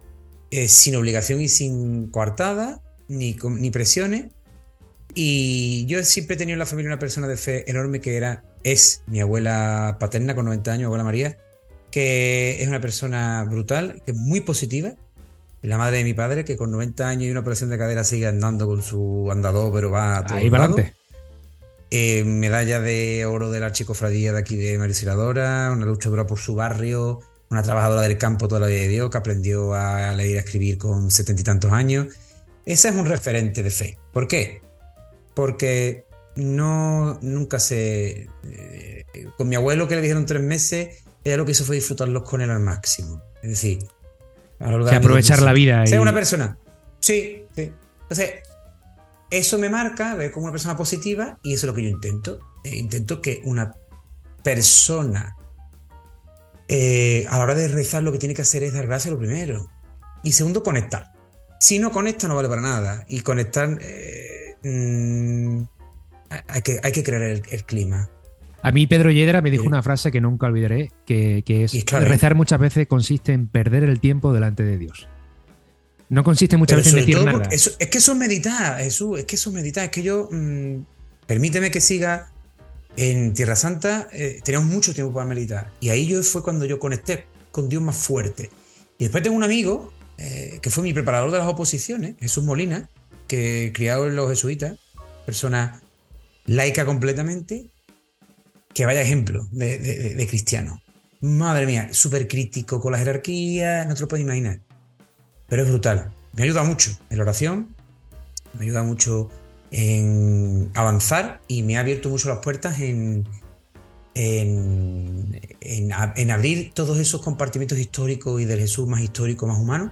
eh, sin obligación y sin coartada, ni, ni presiones. Y yo siempre he tenido en la familia una persona de fe enorme que era, es mi abuela paterna con 90 años, abuela María, que es una persona brutal, que es muy positiva. La madre de mi padre, que con 90 años y una operación de cadera sigue andando con su andador, pero va a todo Ahí adelante. Eh, medalla de oro de la chicofradía de aquí de Marisiladora, una luchadora por su barrio, una trabajadora del campo toda la vida de Dios, que aprendió a leer y a escribir con setenta y tantos años. Esa es un referente de fe. ¿Por qué? Porque no, nunca se... Eh, con mi abuelo que le dijeron tres meses, ella lo que hizo fue disfrutarlos con él al máximo. Es decir, aprovechar la vida. Ser una persona. Sí, sí. Entonces, eso me marca, ver como una persona positiva y eso es lo que yo intento. Eh, intento que una persona eh, a la hora de rezar lo que tiene que hacer es dar gracias lo primero. Y segundo, conectar. Si no conecta no vale para nada. Y conectar... Mm, hay, que, hay que crear el, clima. A mí Pedro Yedra me dijo una frase que nunca olvidaré, que, es rezar muchas veces consiste en perder el tiempo delante de Dios. No consiste muchas veces en decir nada. es que eso es meditar, Jesús, es que eso es meditar. Es que yo, mm, permíteme que siga, en Tierra Santa eh, teníamos mucho tiempo para meditar. Y ahí yo fue cuando yo conecté con Dios más fuerte. Y después tengo un amigo eh, que fue mi preparador de las oposiciones, Jesús Molina, que criado en los jesuitas, persona laica completamente, que vaya ejemplo de, cristiano. Madre mía, súper crítico con la jerarquía, no te lo puedes imaginar. Pero es brutal. Me ayuda mucho en la oración, me ayuda mucho en avanzar y me ha abierto mucho las puertas en, en, en, abrir todos esos compartimentos históricos y del Jesús más histórico, más humano,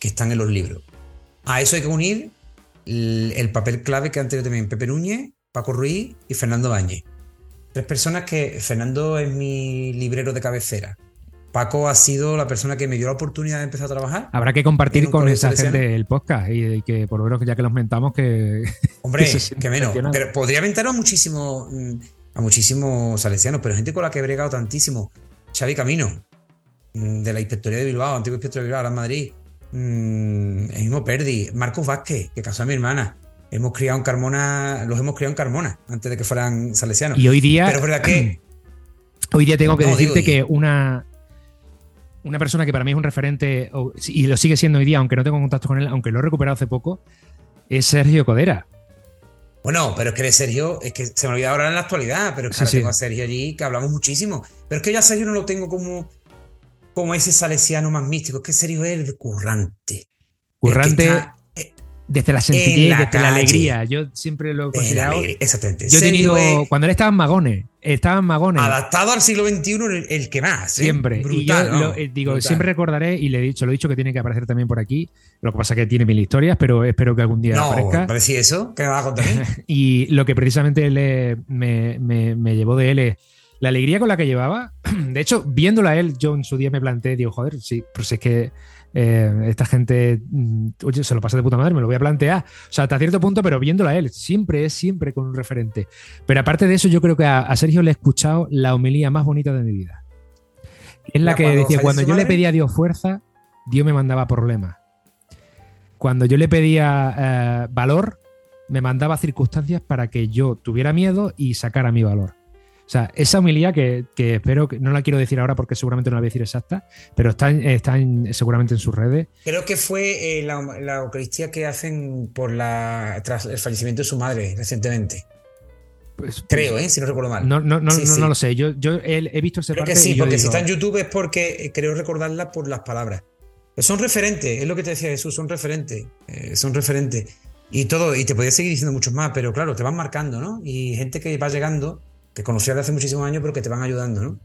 que están en los libros. A eso hay que unir el, papel clave que han tenido también Pepe Núñez, Paco Ruiz y Fernando Bañez. Tres personas que Fernando es mi librero de cabecera. Paco ha sido la persona que me dio la oportunidad de empezar a trabajar. Habrá que compartir con esa gente el podcast y, que por lo menos ya que los mentamos que... Hombre, que, menos. Pero podría aventaros muchísimo mm, a muchísimos salesianos, pero gente con la que he bregado tantísimo. Xavi Camino, mm, de la Inspectoría de Bilbao, antiguo inspector de Bilbao, ahora en Madrid. Mm, el mismo Perdi, Marcos Vázquez, que casó a mi hermana. Hemos criado en Carmona, los hemos criado en Carmona, antes de que fueran salesianos. Y hoy día. Pero es verdad que. Hoy día tengo que decirte que una, una persona que para mí es un referente, y lo sigue siendo hoy día, aunque no tengo contacto con él, aunque lo he recuperado hace poco, es Sergio Codera. Bueno, pero es que de Sergio, es que se me olvida ahora en la actualidad, pero es que ahora tengo a Sergio allí, que hablamos muchísimo. Pero es que ya Sergio no lo tengo como, como ese salesiano más místico, que es el currante. Currante desde la sencillez, desde la alegría. Yo siempre lo he considerado. Exactamente. Yo he tenido, cuando él estaba en Magones, estaba en Magones. Adaptado al siglo XXI, el, que más. ¿eh? Siempre. Brutal, y yo digo, siempre recordaré, y le he dicho, lo he dicho que tiene que aparecer también por aquí. Lo que pasa es que tiene mil historias, pero espero que algún día no, aparezca. No, si eso, que me va a contar. y lo que precisamente me, me, me llevó de él es la alegría con la que llevaba. De hecho, viéndola a él, yo en su día me planteé, digo, joder, sí, pues es que eh, esta gente, mm, oye, se lo pasa de puta madre, me lo voy a plantear. O sea, hasta cierto punto, pero viéndola a él, siempre es siempre con un referente. Pero aparte de eso, yo creo que a, Sergio le he escuchado la homilía más bonita de mi vida. Es la que decía, cuando yo le pedía a Dios fuerza, Dios me mandaba problemas. Cuando yo le pedía eh, valor, me mandaba circunstancias para que yo tuviera miedo y sacara mi valor. O sea, esa humildad que, espero que no la quiero decir ahora porque seguramente no la voy a decir exacta, pero está, está seguramente en sus redes. Creo que fue eh, la, Eucaristía que hacen por la, tras el fallecimiento de su madre recientemente. Pues, creo, ¿eh? si no recuerdo mal. No, no, no, no, lo sé. Yo, yo he, visto ese Creo que sí, porque si está en YouTube es porque eh, creo recordarla por las palabras. Son referentes, es lo que te decía Jesús, son referentes. Eh, son referentes. Y todo, y te podría seguir diciendo muchos más, pero claro, te van marcando, ¿no? Y gente que va llegando que conocía de hace muchísimos años, pero que te van ayudando, ¿no?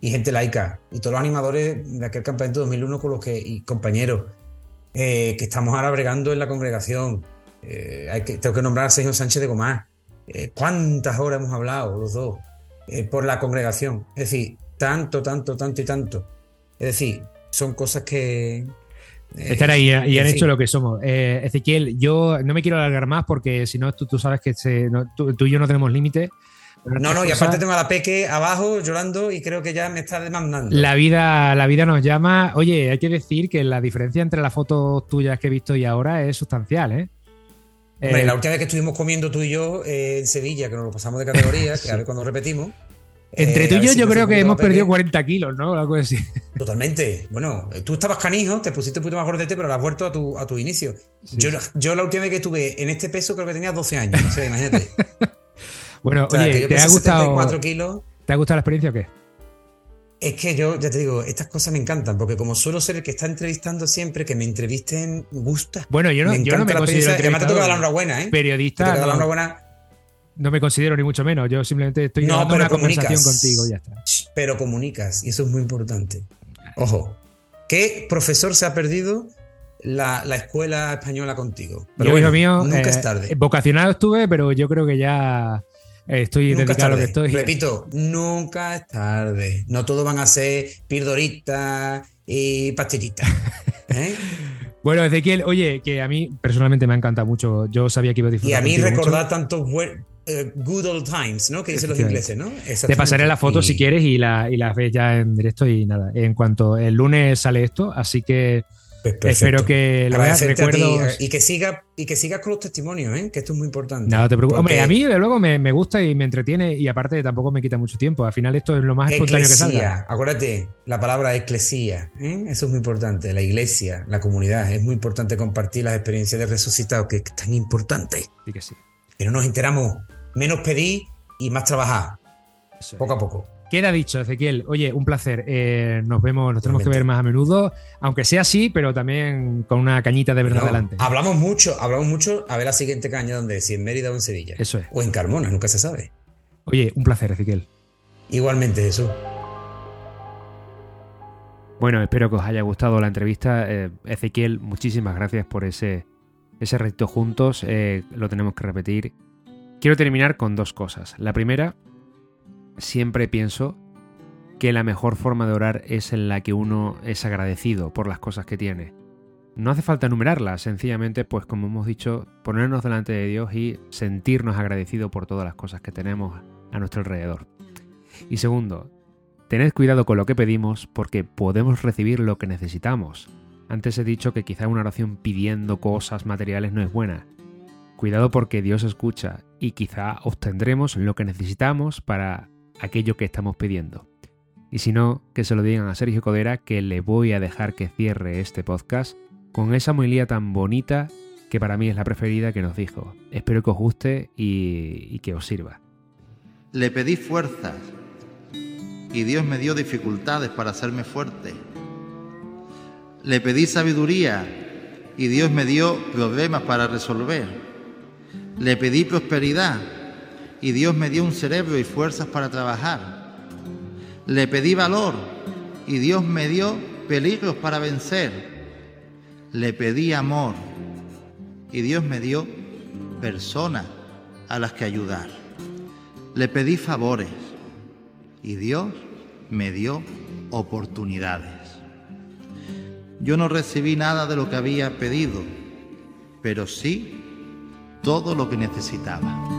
Y gente laica, y todos los animadores de aquel campamento 2001 con los que, y compañeros, eh, que estamos ahora bregando en la congregación. Eh, hay que, tengo que nombrar a Sergio Sánchez de Gomar. Eh, ¿Cuántas horas hemos hablado los dos por la congregación? Es decir, tanto, tanto, tanto y tanto. Es decir, son cosas que, Estar ahí y han hecho lo que somos. Ezequiel, yo no me quiero alargar más porque si no, tú, sabes que tú, y yo no tenemos límites. No, no, y aparte tengo a la Peque abajo llorando y creo que ya me está demandando. La vida, la vida nos llama. Oye, hay que decir que la diferencia entre las fotos tuyas que he visto y ahora es sustancial, ¿eh? Hombre, la eh, última vez que estuvimos comiendo tú y yo eh, en Sevilla, que nos lo pasamos de categoría, que a ver cuando repetimos. Entre tú y yo, yo creo que hemos perdido 40 kilos, ¿no? Algo así. Totalmente. Bueno, tú estabas canijo, te pusiste un poquito más gordete, pero has vuelto a tu, a tu inicio. Yo, yo, la última vez que estuve en este peso creo que tenía 12 años. O sea, imagínate. Bueno, oye, ¿te ha gustado? Kilos, ¿Te ha gustado la experiencia o qué? Es que yo, ya te digo, estas cosas me encantan, porque como suelo ser el que está entrevistando siempre, que me entrevisten, gusta. Bueno, yo no me, yo no me considero Además te toca dar la enhorabuena, ¿eh? Periodista. Te no, la enhorabuena. no me considero ni mucho menos, yo simplemente estoy no, una conversación contigo y ya está. Pero comunicas, y eso es muy importante. Ojo, ¿qué profesor se ha perdido la, escuela española contigo? Pero yo, hijo mío, nunca es eh, tarde. Vocacionado estuve, pero yo creo que ya Estoy dedicado a lo que estoy. Repito, nunca es tarde. No todos van a ser pirdoritas y pastillitas. ¿eh? bueno, Ezequiel, oye, que a mí personalmente me ha encantado mucho. Yo sabía que iba a disfrutar. Y a mí recordar tantos eh, good old times, ¿no? Que dicen los ingleses, ¿no? Te pasaré la foto si quieres y la, y la ves ya en directo y nada. En cuanto el lunes sale esto, así que Espero que lo veas, recuerdo. Eh, y que siga y que sigas con los testimonios, ¿eh? que esto es muy importante. No te preocupes. Hombre, a mí de luego me, me, gusta y me entretiene y aparte tampoco me quita mucho tiempo. Al final esto es lo más espontáneo que salga. Acuérdate, la palabra eclesía, ¿eh? eso es muy importante. La iglesia, la comunidad, es muy importante compartir las experiencias de resucitados, que es tan importante. Sí que sí. Pero nos enteramos menos pedir y más trabajar. Poco a poco. Queda dicho, Ezequiel. Oye, un placer. Eh, nos vemos, nos tenemos que ver más a menudo, aunque sea así, pero también con una cañita de verdad delante. Hablamos mucho, hablamos mucho. A ver la siguiente caña donde, si en Mérida o en Sevilla. Eso es. O en Carmona, nunca se sabe. Oye, un placer, Ezequiel. Igualmente, Jesús. Bueno, espero que os haya gustado la entrevista. Eh, Ezequiel, muchísimas gracias por ese, ese reto juntos. Eh, lo tenemos que repetir. Quiero terminar con dos cosas. La primera, siempre pienso que la mejor forma de orar es en la que uno es agradecido por las cosas que tiene. No hace falta enumerarlas, sencillamente, pues como hemos dicho, ponernos delante de Dios y sentirnos agradecidos por todas las cosas que tenemos a nuestro alrededor. Y segundo, tened cuidado con lo que pedimos porque podemos recibir lo que necesitamos. Antes he dicho que quizá una oración pidiendo cosas materiales no es buena. Cuidado porque Dios escucha y quizá obtendremos lo que necesitamos para aquello que estamos pidiendo. Y si no, que se lo digan a Sergio Codera que le voy a dejar que cierre este podcast con esa homilía tan bonita que para mí es la preferida que nos dijo. Espero que os guste y, y que os sirva. Le pedí fuerzas y Dios me dio dificultades para hacerme fuerte. Le pedí sabiduría y Dios me dio problemas para resolver. Le pedí prosperidad y Dios me dio un cerebro y fuerzas para trabajar. Le pedí valor y Dios me dio peligros para vencer. Le pedí amor y Dios me dio personas a las que ayudar. Le pedí favores y Dios me dio oportunidades. Yo no recibí nada de lo que había pedido, pero sí todo lo que necesitaba.